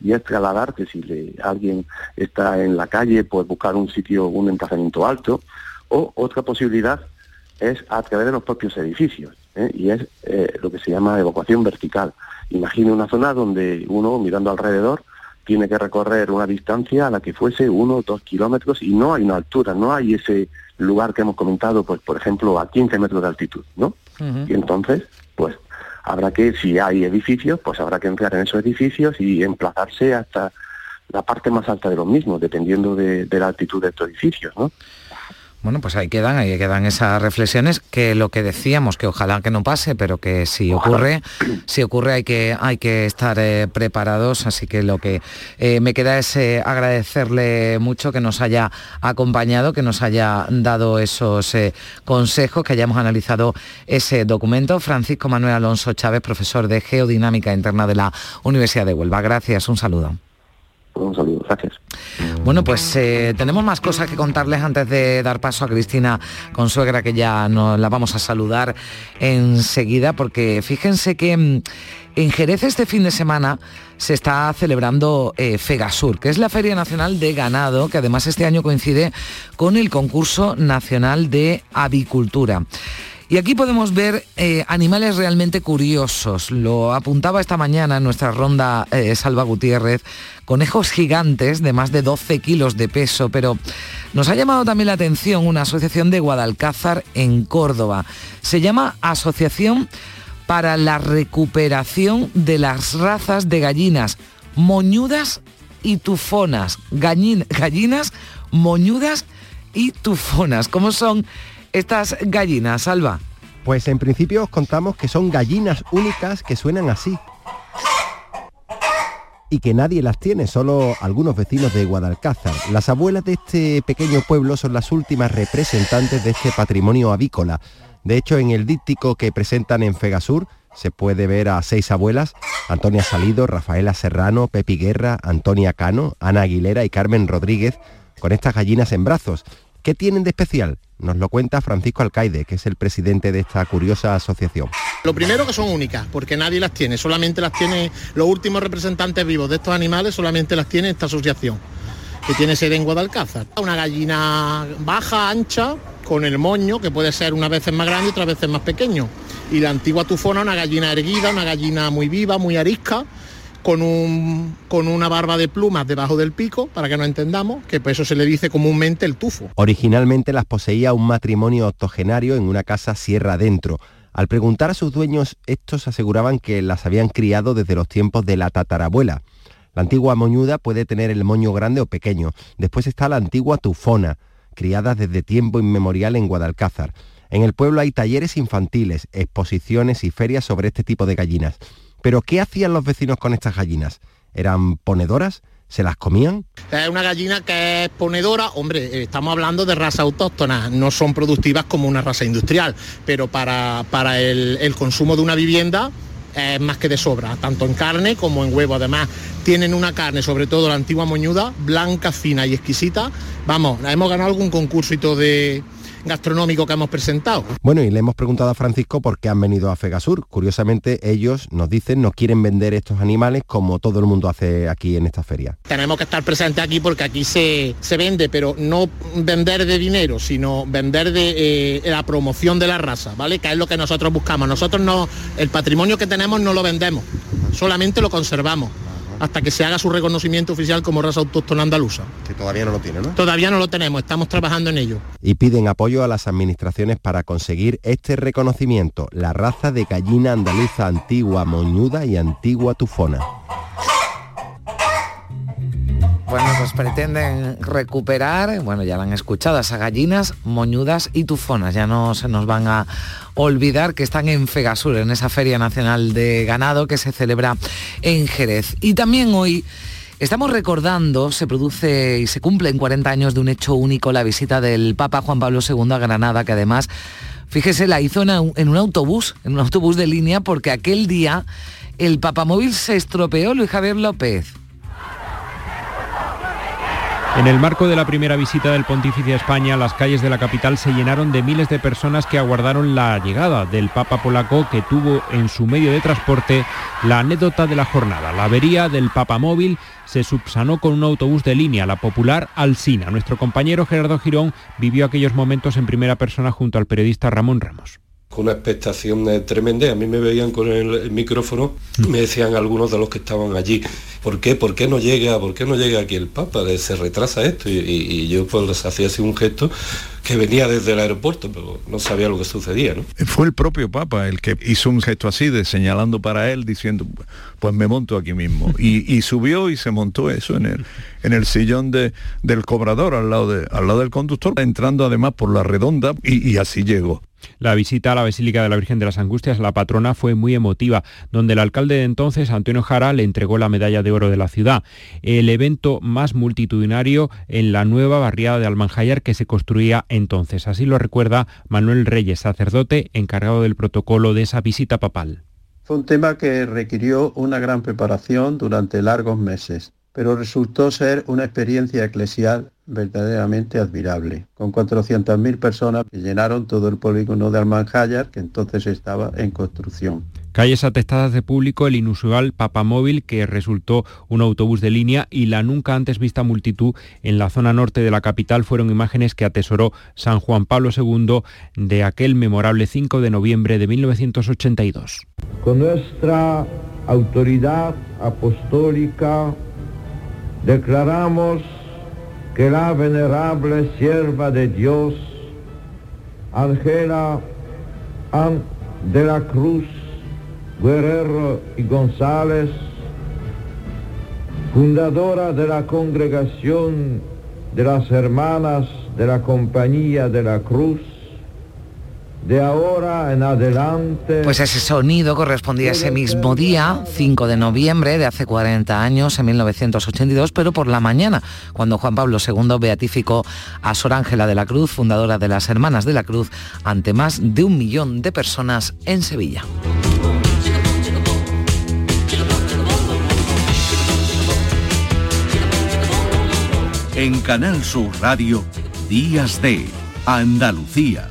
y es trasladar que si le- alguien está en la calle, pues buscar un sitio, un emplazamiento alto, o otra posibilidad es a través de los propios edificios, ¿eh? y es eh, lo que se llama evacuación vertical. Imagine una zona donde uno, mirando alrededor, tiene que recorrer una distancia a la que fuese uno o dos kilómetros y no hay una altura, no hay ese lugar que hemos comentado, pues por ejemplo, a 15 metros de altitud, ¿no? Y entonces, habrá que, si hay edificios, pues habrá que entrar en esos edificios y emplazarse hasta la parte más alta de los mismos, dependiendo de, la altitud de estos edificios, ¿no? Bueno, pues ahí quedan, ahí quedan esas reflexiones que lo que decíamos, que ojalá que no pase, pero que si ocurre, si ocurre hay que, hay que estar eh, preparados. Así que lo que eh, me queda es eh, agradecerle mucho que nos haya acompañado, que nos haya dado esos consejos, que hayamos analizado ese documento. Francisco Manuel Alonso Chávez, profesor de Geodinámica Interna de la Universidad de Huelva. Gracias, un saludo. Saludo, gracias. Bueno, pues eh, tenemos más cosas que contarles antes de dar paso a Cristina Consuegra, que ya nos la vamos a saludar enseguida, porque fíjense que mm, en Jerez este fin de semana se está celebrando eh, Fegasur, que es la Feria Nacional de Ganado, que además este año coincide con el concurso nacional de avicultura. Y aquí podemos ver eh, animales realmente curiosos. Lo apuntaba esta mañana en nuestra ronda eh, Salva Gutiérrez, conejos gigantes de más de 12 kilos de peso, pero nos ha llamado también la atención una asociación de Guadalcázar en Córdoba. Se llama Asociación para la Recuperación de las Razas de Gallinas Moñudas y Tufonas. Gallin- gallinas moñudas y tufonas. ¿Cómo son estas gallinas, Alba? Pues en principio os contamos que son gallinas únicas que suenan así. Y que nadie las tiene, solo algunos vecinos de Guadalcázar. Las abuelas de este pequeño pueblo son las últimas representantes de este patrimonio avícola. De hecho, en el díptico que presentan en Fegasur se puede ver a seis abuelas, Antonia Salido, Rafaela Serrano, Pepi Guerra, Antonia Cano, Ana Aguilera y Carmen Rodríguez, con estas gallinas en brazos. ¿Qué tienen de especial? Nos lo cuenta Francisco Alcaide, que es el presidente de esta curiosa asociación. Lo primero que son únicas, porque nadie las tiene, solamente las tiene los últimos representantes vivos de estos animales, solamente las tiene esta asociación, que tiene sede en Guadalcázar. Una gallina baja, ancha, con el moño, que puede ser unas veces más grande y otras veces más pequeño. Y la antigua tufona, una gallina erguida, una gallina muy viva, muy arisca, con, un, con una barba de plumas debajo del pico, para que nos entendamos, que por eso se le dice comúnmente el tufo. Originalmente las poseía un matrimonio octogenario en una casa sierra adentro. Al preguntar a sus dueños, estos aseguraban que las habían criado desde los tiempos de la tatarabuela. La antigua moñuda puede tener el moño grande o pequeño. Después está la antigua tufona, criada desde tiempo inmemorial en Guadalcázar. En el pueblo hay talleres infantiles, exposiciones y ferias sobre este tipo de gallinas. Pero ¿qué hacían los vecinos con estas gallinas? ¿Eran ponedoras? ¿Se las comían? Es una gallina que es ponedora, hombre, estamos hablando de raza autóctona, no son productivas como una raza industrial, pero para, para el, consumo de una vivienda es más que de sobra, tanto en carne como en huevo. Además, tienen una carne, sobre todo la antigua moñuda, blanca, fina y exquisita. Vamos, hemos ganado algún todo de gastronómico que hemos presentado. Bueno, y le hemos preguntado a Francisco por qué han venido a Fegasur. Curiosamente, ellos nos dicen no quieren vender estos animales como todo el mundo hace aquí en esta feria. Tenemos que estar presentes aquí porque aquí se, se vende, pero no vender de dinero, sino vender de eh, la promoción de la raza, ¿vale? Que es lo que nosotros buscamos. Nosotros no, el patrimonio que tenemos no lo vendemos, solamente lo conservamos hasta que se haga su reconocimiento oficial como raza autóctona andaluza. Que todavía no lo tiene, ¿no? Todavía no lo tenemos, estamos trabajando en ello. Y piden apoyo a las administraciones para conseguir este reconocimiento, la raza de gallina andaluza antigua moñuda y antigua tufona. Bueno, pues pretenden recuperar, bueno, ya la han escuchado, esas gallinas moñudas y tufonas. Ya no se nos van a olvidar que están en Fegasur, en esa Feria Nacional de Ganado que se celebra en Jerez. Y también hoy estamos recordando, se produce y se cumple en 40 años de un hecho único, la visita del Papa Juan Pablo II a Granada, que además, fíjese, la hizo en un autobús, en un autobús de línea, porque aquel día el papamóvil se estropeó, Luis Javier López. En el marco de la primera visita del pontífice a España, las calles de la capital se llenaron de miles de personas que aguardaron la llegada del Papa polaco que tuvo en su medio de transporte la anécdota de la jornada. La avería del Papa móvil se subsanó con un autobús de línea, la popular Alsina. Nuestro compañero Gerardo Girón vivió aquellos momentos en primera persona junto al periodista Ramón Ramos. Con una expectación eh, tremenda. A mí me veían con el, el micrófono, me decían algunos de los que estaban allí, ¿por qué? ¿Por qué no llega? ¿Por qué no llega aquí el Papa? Eh, Se retrasa esto. Y, yo pues les hacía así un gesto que venía desde el aeropuerto, pero no sabía lo que sucedía, ¿no? Fue el propio Papa el que hizo un gesto así, de señalando para él, diciendo, pues me monto aquí mismo. Y, subió y se montó eso en el, en el sillón de, del cobrador, al lado, de, al lado del conductor, entrando además por la redonda, y así llegó. La visita a la Basílica de la Virgen de las Angustias, la patrona, fue muy emotiva, donde el alcalde de entonces, Antonio Jara, le entregó la medalla de oro de la ciudad. El evento más multitudinario en la nueva barriada de Almanjayar que se construía entonces. Así lo recuerda Manuel Reyes, sacerdote encargado del protocolo de esa visita papal. Fue un tema que requirió una gran preparación durante largos meses. Pero resultó ser una experiencia eclesial verdaderamente admirable, con 400.000 personas que llenaron todo el polígono de Almanjayar, que entonces estaba en construcción. Calles atestadas de público, el inusual papamóvil que resultó un autobús de línea y la nunca antes vista multitud en la zona norte de la capital fueron imágenes que atesoró San Juan Pablo II de aquel memorable 5 de noviembre de 1982. Con nuestra autoridad apostólica declaramos que la venerable sierva de Dios, Ángela An de la Cruz Guerrero y González, fundadora de la congregación de las hermanas de la Compañía de la Cruz, de ahora en adelante... Pues ese sonido correspondía a ese mismo día, 5 de noviembre de hace 40 años, en 1982, pero por la mañana, cuando Juan Pablo II beatificó a Sor Ángela de la Cruz, fundadora de las Hermanas de la Cruz, ante más de un millón de personas en Sevilla. En Canal Sur Radio, Días de Andalucía,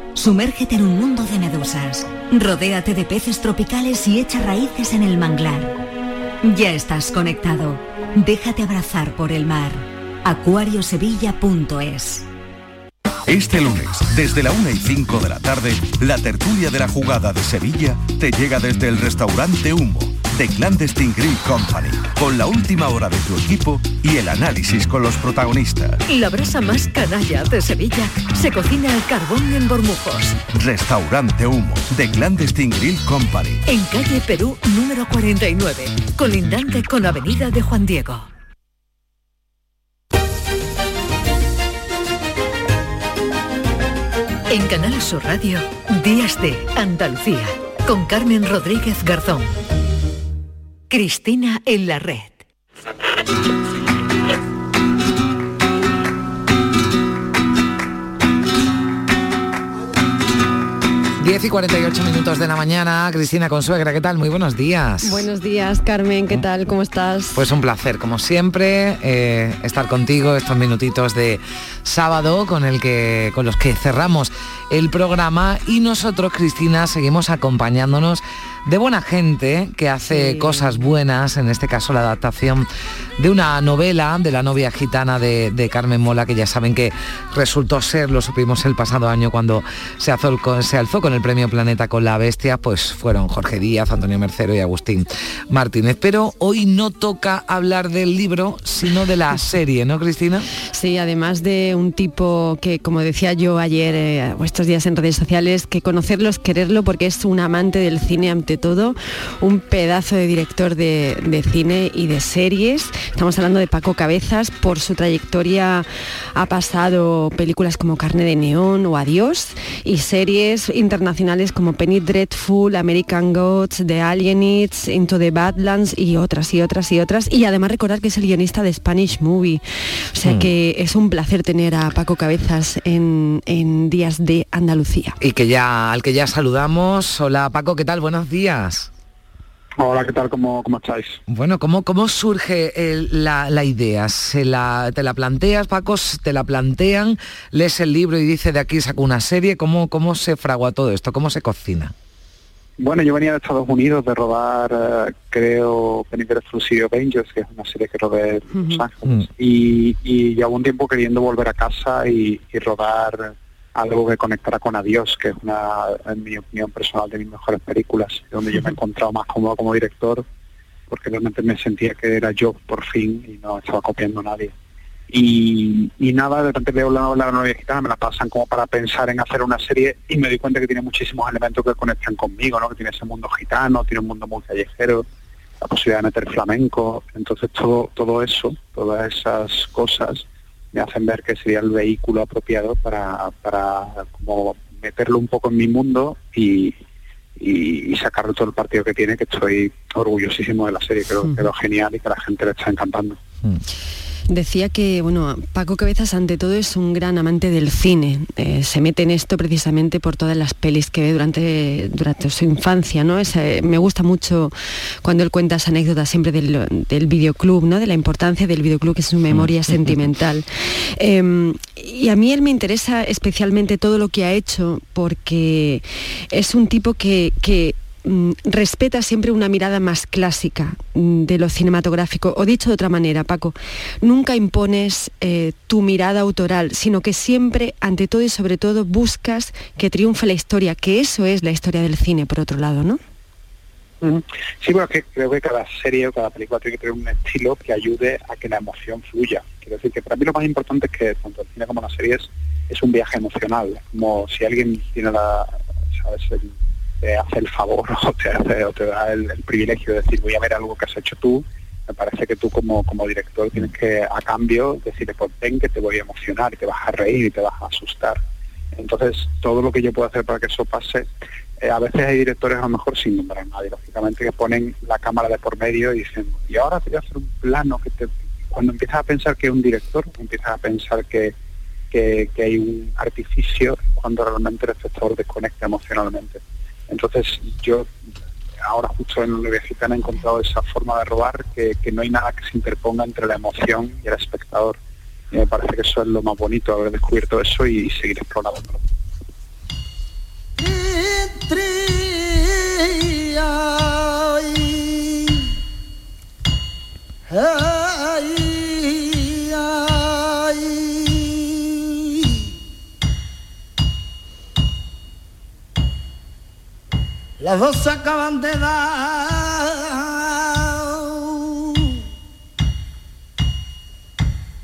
Sumérgete en un mundo de medusas. Rodéate de peces tropicales y echa raíces en el manglar. Ya estás conectado. Déjate abrazar por el mar. acuariosevilla.es Este lunes, desde la 1 y 5 de la tarde, la tertulia de la jugada de Sevilla te llega desde el restaurante Humo de Clandestine Grill Company, con la última hora de tu equipo y el análisis con los protagonistas. La brasa más canalla de Sevilla se cocina al carbón en Bormujos. Restaurante Humo de Clandestine Grill Company. En calle Perú número 49, colindante con Avenida de Juan Diego. En Canal Sur Radio, Días de Andalucía, con Carmen Rodríguez Garzón. Cristina en la red. 10 y 48 minutos de la mañana, Cristina Consuegra, ¿qué tal? Muy buenos días. Buenos días, Carmen, ¿qué tal? ¿Cómo estás? Pues un placer, como siempre, eh, estar contigo estos minutitos de sábado con, el que, con los que cerramos el programa y nosotros, Cristina, seguimos acompañándonos de buena gente que hace cosas buenas, en este caso la adaptación de una novela de la novia gitana de, de Carmen Mola, que ya saben que resultó ser, lo supimos el pasado año cuando se alzó, con- se alzó con el premio Planeta con la Bestia, pues fueron Jorge Díaz, Antonio Mercero y Agustín Martínez. Pero hoy no toca hablar del libro, sino de la (laughs) serie, ¿no, Cristina? Sí, además de un tipo que, como decía yo ayer eh, o estos días en redes sociales, que conocerlo es quererlo porque es un amante del cine ante todo, un pedazo de director de, de cine y de series. Estamos hablando de Paco Cabezas, por su trayectoria ha pasado películas como Carne de Neón o Adiós y series internacionales como Penny Dreadful, American Gods, The Alienists, Into the Badlands y otras y otras y otras. Y además recordar que es el guionista de Spanish Movie. O sea Mm. que es un placer tener a Paco Cabezas en, en Días de Andalucía. Y que ya, al que ya saludamos. Hola Paco, ¿qué tal? Buenos días. Hola, ¿qué tal? ¿Cómo, cómo estáis? Bueno, ¿cómo, cómo surge el- la, la idea? ¿Se la, ¿Te la planteas, Paco? ¿Te la plantean? ¿Lees el libro y dice de aquí saco una serie? ¿Cómo, cómo se fragua todo esto? ¿Cómo se cocina? Bueno, yo venía de Estados Unidos de rodar, eh, creo, Peninsula Exclusive Angels, que es una serie que rodé en Los Ángeles. Y, y llevo un tiempo queriendo volver a casa y, y rodar algo que conectara con Adiós, que es una, en mi opinión personal, de mis mejores películas, donde yo me he (laughs) encontrado más cómodo como director, porque realmente me sentía que era yo por fin y no estaba copiando a nadie. Y, y nada, de repente veo la, la novia gitana, me la pasan como para pensar en hacer una serie y me doy cuenta que tiene muchísimos elementos que conectan conmigo, ¿no? que tiene ese mundo gitano, tiene un mundo muy callejero, la posibilidad de meter flamenco, entonces todo, todo eso, todas esas cosas me hacen ver que sería el vehículo apropiado para, para como meterlo un poco en mi mundo y, y, sacarle todo el partido que tiene, que estoy orgullosísimo de la serie, creo que quedó genial y que a la gente le está encantando. Decía que, bueno, Paco Cabezas ante todo es un gran amante del cine. Eh, se mete en esto precisamente por todas las pelis que ve durante, durante su infancia, ¿no? Es, eh, me gusta mucho cuando él cuenta esa anécdota siempre del, del videoclub, ¿no? De la importancia del videoclub, que es su memoria sentimental. (laughs) Eh, y a mí él me interesa especialmente todo lo que ha hecho porque es un tipo que, que respeta siempre una mirada más clásica mm, de lo cinematográfico. O dicho de otra manera, Paco, nunca impones eh, tu mirada autoral, sino que siempre, ante todo y sobre todo, buscas que triunfe la historia, que eso es la historia del cine, por otro lado, ¿no? Sí, bueno, que creo que cada serie o cada película tiene que tener un estilo que ayude a que la emoción fluya. Quiero decir que para mí lo más importante es que tanto el cine como la serie es, un viaje emocional. Como si alguien tiene la, ¿sabes? Te hace el favor (laughs) o te, hace- o te da el, privilegio de decir voy a ver algo que has hecho tú, me parece que tú como, como director tienes que a cambio decirle pues ven que te voy a emocionar y te vas a reír y te vas a asustar. Entonces todo lo que yo puedo hacer para que eso pase, eh, a veces hay directores a lo mejor sin nombrar a nadie, lógicamente que ponen la cámara de por medio y dicen y ahora te voy a hacer un plano que te... Cuando empiezas a pensar que es un director, empiezas a pensar que, que, que hay un artificio cuando realmente el espectador desconecta emocionalmente. Entonces yo ahora justo en la universidad he encontrado esa forma de robar que, que no hay nada que se interponga entre la emoción y el espectador. Y me parece que eso es lo más bonito, haber descubierto eso y, seguir explorándolo. Las dos se acaban de dar.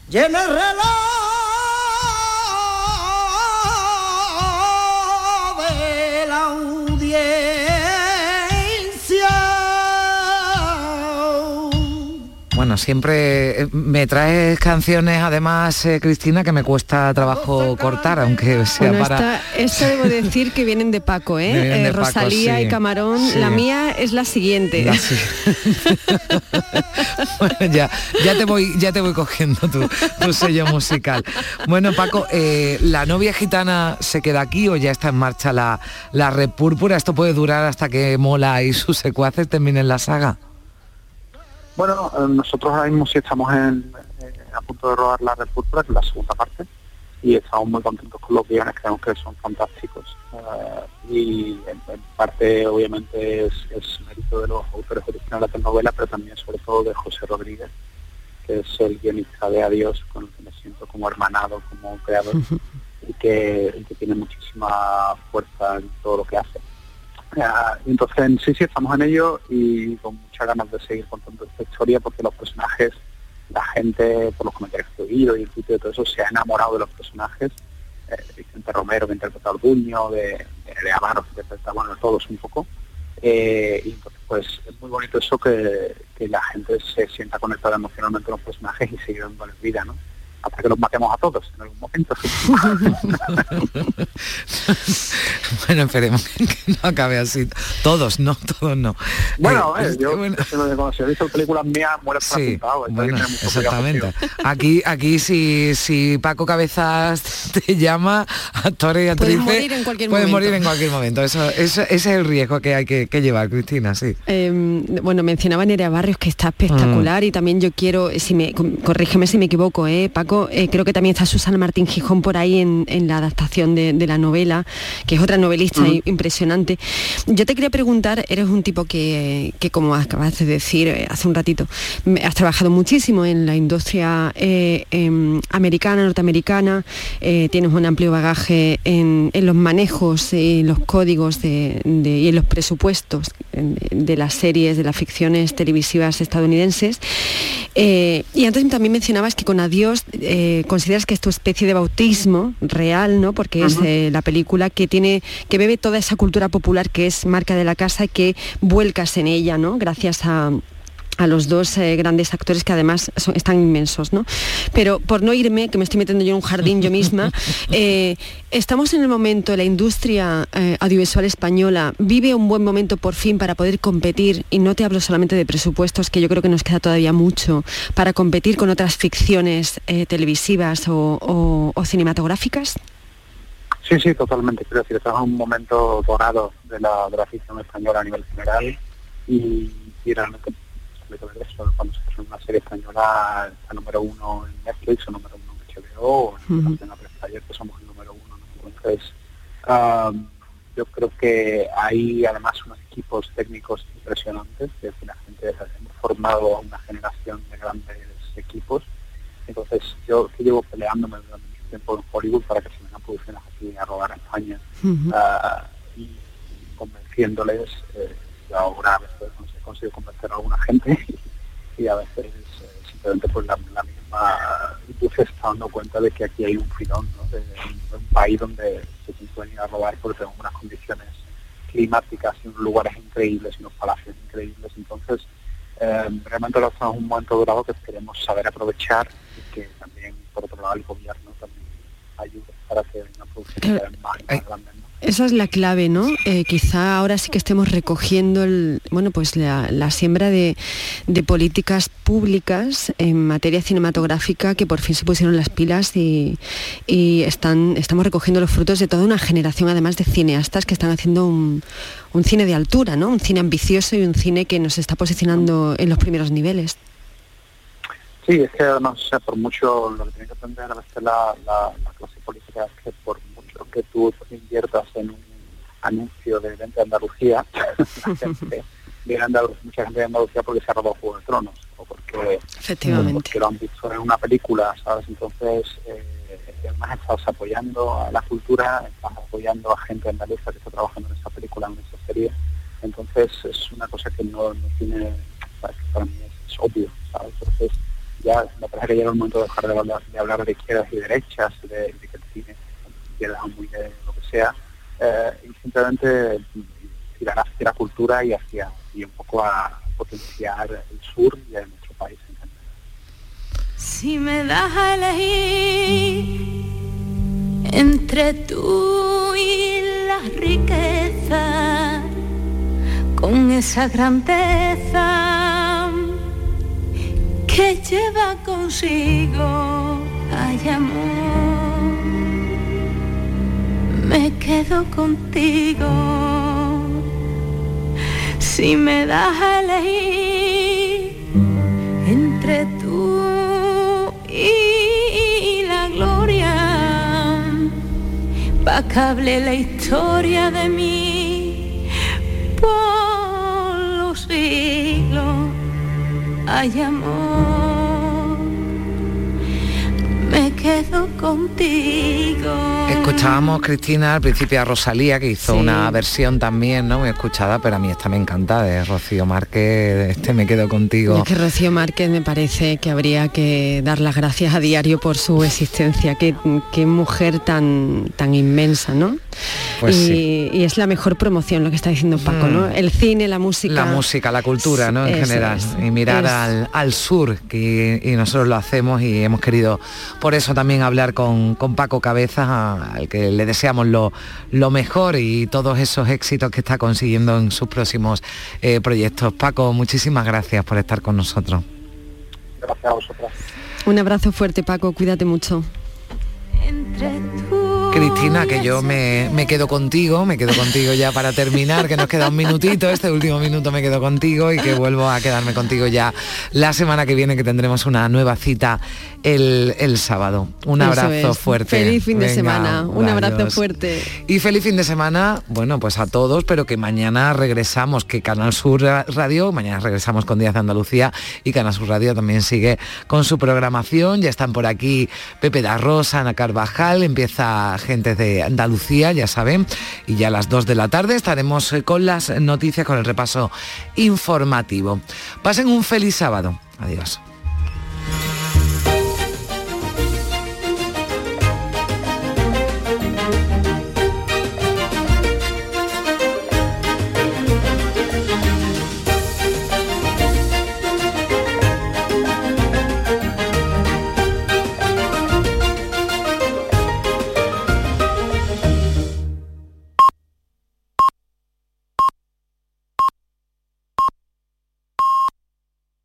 Llena el reloj Bueno, siempre eh, me traes canciones, además, eh, Cristina, que me cuesta trabajo cortar, aunque sea Bueno, para... esta, esta debo (laughs) decir que vienen de Paco, ¿eh? (laughs) De Eh, Paco, Rosalía sí. y Camarón. Sí. La mía es la siguiente. La sí. (laughs) Bueno, ya, ya te voy, ya te voy cogiendo tu, tu sello musical. Bueno, Paco, eh, ¿la novia gitana se queda aquí o ya está en marcha la, la red púrpura? ¿Esto puede durar hasta que Mola y sus secuaces terminen la saga? Bueno, eh, nosotros ahora mismo sí estamos en, eh, a punto de rodar la Red Púrpura, que es la segunda parte, y estamos muy contentos con los guiones, creemos que son fantásticos. Eh, y en, en parte, obviamente, es, es mérito de los autores originales de la novela, pero también, sobre todo, de José Rodríguez, que es el guionista de Adiós, con el que me siento como hermanado, como creador, (laughs) y que, y que tiene muchísima fuerza en todo lo que hace. Ah, entonces, sí, sí, estamos en ello y con muchas ganas de seguir contando esta historia porque los personajes, la gente, por los comentarios que he oído y el sitio de todo eso, se ha enamorado de los personajes. Eh, Vicente Romero, que interpreta a Orduño, de, de Barros, que interpreta, bueno, todos un poco. Eh, y entonces, pues, es muy bonito eso que, la gente se sienta conectada emocionalmente con los personajes y siga dándoles vida, ¿no? Hasta que los matemos a todos en algún momento. (laughs) Bueno, esperemos que no acabe así. Todos, no, todos no. Bueno, Eh, yo, como si he visto películas mías, mueres por Sí, bueno, exactamente. Aquí, aquí si, si Paco Cabezas (laughs) te llama, actores y Puedes actrices, morir en cualquier puedes momento. morir en cualquier momento. Eso, eso- ese es el riesgo que hay que, que llevar, Cristina, sí. Eh, bueno, mencionaba Nerea Barrios que está espectacular y también yo quiero, si me, corrígeme si me equivoco, ¿eh, Paco, Eh, creo que también está Susana Martín Gijón por ahí en, en la adaptación de, de la novela, que es otra novelista impresionante. Yo te quería preguntar, eres un tipo que, que, como acabas de decir eh, hace un ratito, has trabajado muchísimo en la industria eh, em, americana, norteamericana, tienes un amplio bagaje en, en los manejos y los códigos de, de- y en los presupuestos en- de las series, de las ficciones televisivas estadounidenses. Y antes también mencionabas que con Adiós eh, consideras que es tu especie de bautismo real, ¿no? Porque es eh, la película que tiene, que bebe toda esa cultura popular que es marca de la casa y que vuelcas en ella, ¿no? Gracias a a los dos eh, grandes actores que además son- están inmensos, ¿no? Pero por no irme, que me estoy metiendo yo en un jardín yo misma, (laughs) eh, estamos en el momento, la industria eh, audiovisual española vive un buen momento por fin para poder competir, y no te hablo solamente de presupuestos, que yo creo que nos queda todavía mucho, para competir con otras ficciones eh, televisivas o, o- o cinematográficas. Sí, sí, totalmente. Quiero decir, estamos en un momento dorado de la, de la ficción española a nivel general y, y realmente eso, cuando se hace una serie española está número uno en Netflix o número uno en HBO o en Ujú. en la prensa ayer que somos el número uno. ¿no? Entonces, am, yo creo que hay además unos equipos técnicos impresionantes, que la gente hemos formado una generación de grandes equipos. Entonces, yo que llevo peleándome durante mucho tiempo en Hollywood para que se vengan producciones aquí a rodar a España Ujú. ah, y convenciéndoles, eh, ahora a consigo convencer a alguna gente y a veces eh, simplemente pues la, la misma industria se está dando cuenta de que aquí hay un filón, ¿no? de, de un país donde se que venir a rodar porque tenemos unas condiciones climáticas y unos lugares increíbles y unos palacios increíbles. Entonces, eh, realmente ahora estamos en un momento dorado que queremos saber aprovechar y que también, por otro lado, el gobierno también ayude para que vengan producciones cada vez más, más grandes. ¿no? Esa es la clave, ¿no? Eh, quizá ahora sí que estemos recogiendo bueno, pues la, siembra de, políticas públicas en materia cinematográfica que por fin se pusieron las pilas y, están, estamos recogiendo los frutos de toda una generación, además de cineastas que están haciendo un, cine de altura, ¿no? Un cine ambicioso y un cine que nos está posicionando en los primeros niveles. Sí, es que además, por mucho, lo que tiene que aprender a veces la, la, la clase política es que por que tú inviertas en un anuncio de venta de Andalucía, (laughs) la gente viene a Andalucía, mucha gente de Andalucía porque se ha robado Juego de Tronos o porque, Efectivamente. porque lo han visto en una película, ¿sabes? Entonces, eh, además estás apoyando a la cultura, estás apoyando a gente andaluza que está trabajando en esa película, en esa serie. Entonces, es una cosa que no, no tiene, ¿sabes? Para mí es, es obvio, ¿sabes? Entonces, ya me parece que llega el momento de dejar de hablar de, hablar de izquierdas y derechas, de, de que el cine izquierda o muy de lo que sea, eh, y simplemente tirar hacia la cultura y hacia y un poco a potenciar el sur a nuestro país. Si me das a elegir entre tú y la riqueza, con esa grandeza que lleva consigo, hay amor, me quedo contigo. Si me das a elegir entre tú y la gloria, pa' que hable la historia de mí por los siglos. Hay amor, me quedo contigo. Escuchábamos, Cristina, al principio a Rosalía, que hizo Sí. una versión también, ¿no? Muy escuchada, pero a mí esta me encanta, de Rocío Márquez, este me quedo contigo. Es que Rocío Márquez me parece que habría que dar las gracias a diario por su existencia. Qué, qué mujer tan, tan inmensa, ¿no? Pues y, sí. y es la mejor promoción lo que está diciendo Paco, Mm. ¿no? El cine, la música. La música, la cultura, ¿no? En general. es. Y mirar Es- al, al sur, que, y nosotros lo hacemos y hemos querido por eso también hablar con, con Paco Cabezas, a- al que le deseamos lo, lo mejor y todos esos éxitos que está consiguiendo en sus próximos eh, proyectos. Paco, muchísimas gracias por estar con nosotros. Gracias a vosotras. Un abrazo fuerte, Paco, cuídate mucho. Entre tú Cristina Cristina, que yo me, me quedo contigo, me quedo contigo ya para terminar, que nos queda un minutito, este último minuto me quedo contigo y que vuelvo a quedarme contigo ya la semana que viene, que tendremos una nueva cita el, el sábado. Un Eso abrazo es. fuerte. Feliz fin de semana. Un abrazo fuerte. Y feliz fin de semana, bueno, pues a todos, pero que mañana regresamos, que Canal Sur Radio, mañana regresamos con Díaz de Andalucía y Canal Sur Radio también sigue con su programación. Ya están por aquí Pepe da Rosa, Ana Carvajal, empieza gente de Andalucía, ya saben, y ya a las 2 de la tarde estaremos eh, con las noticias, con el repaso informativo. Pasen un feliz sábado. Adiós.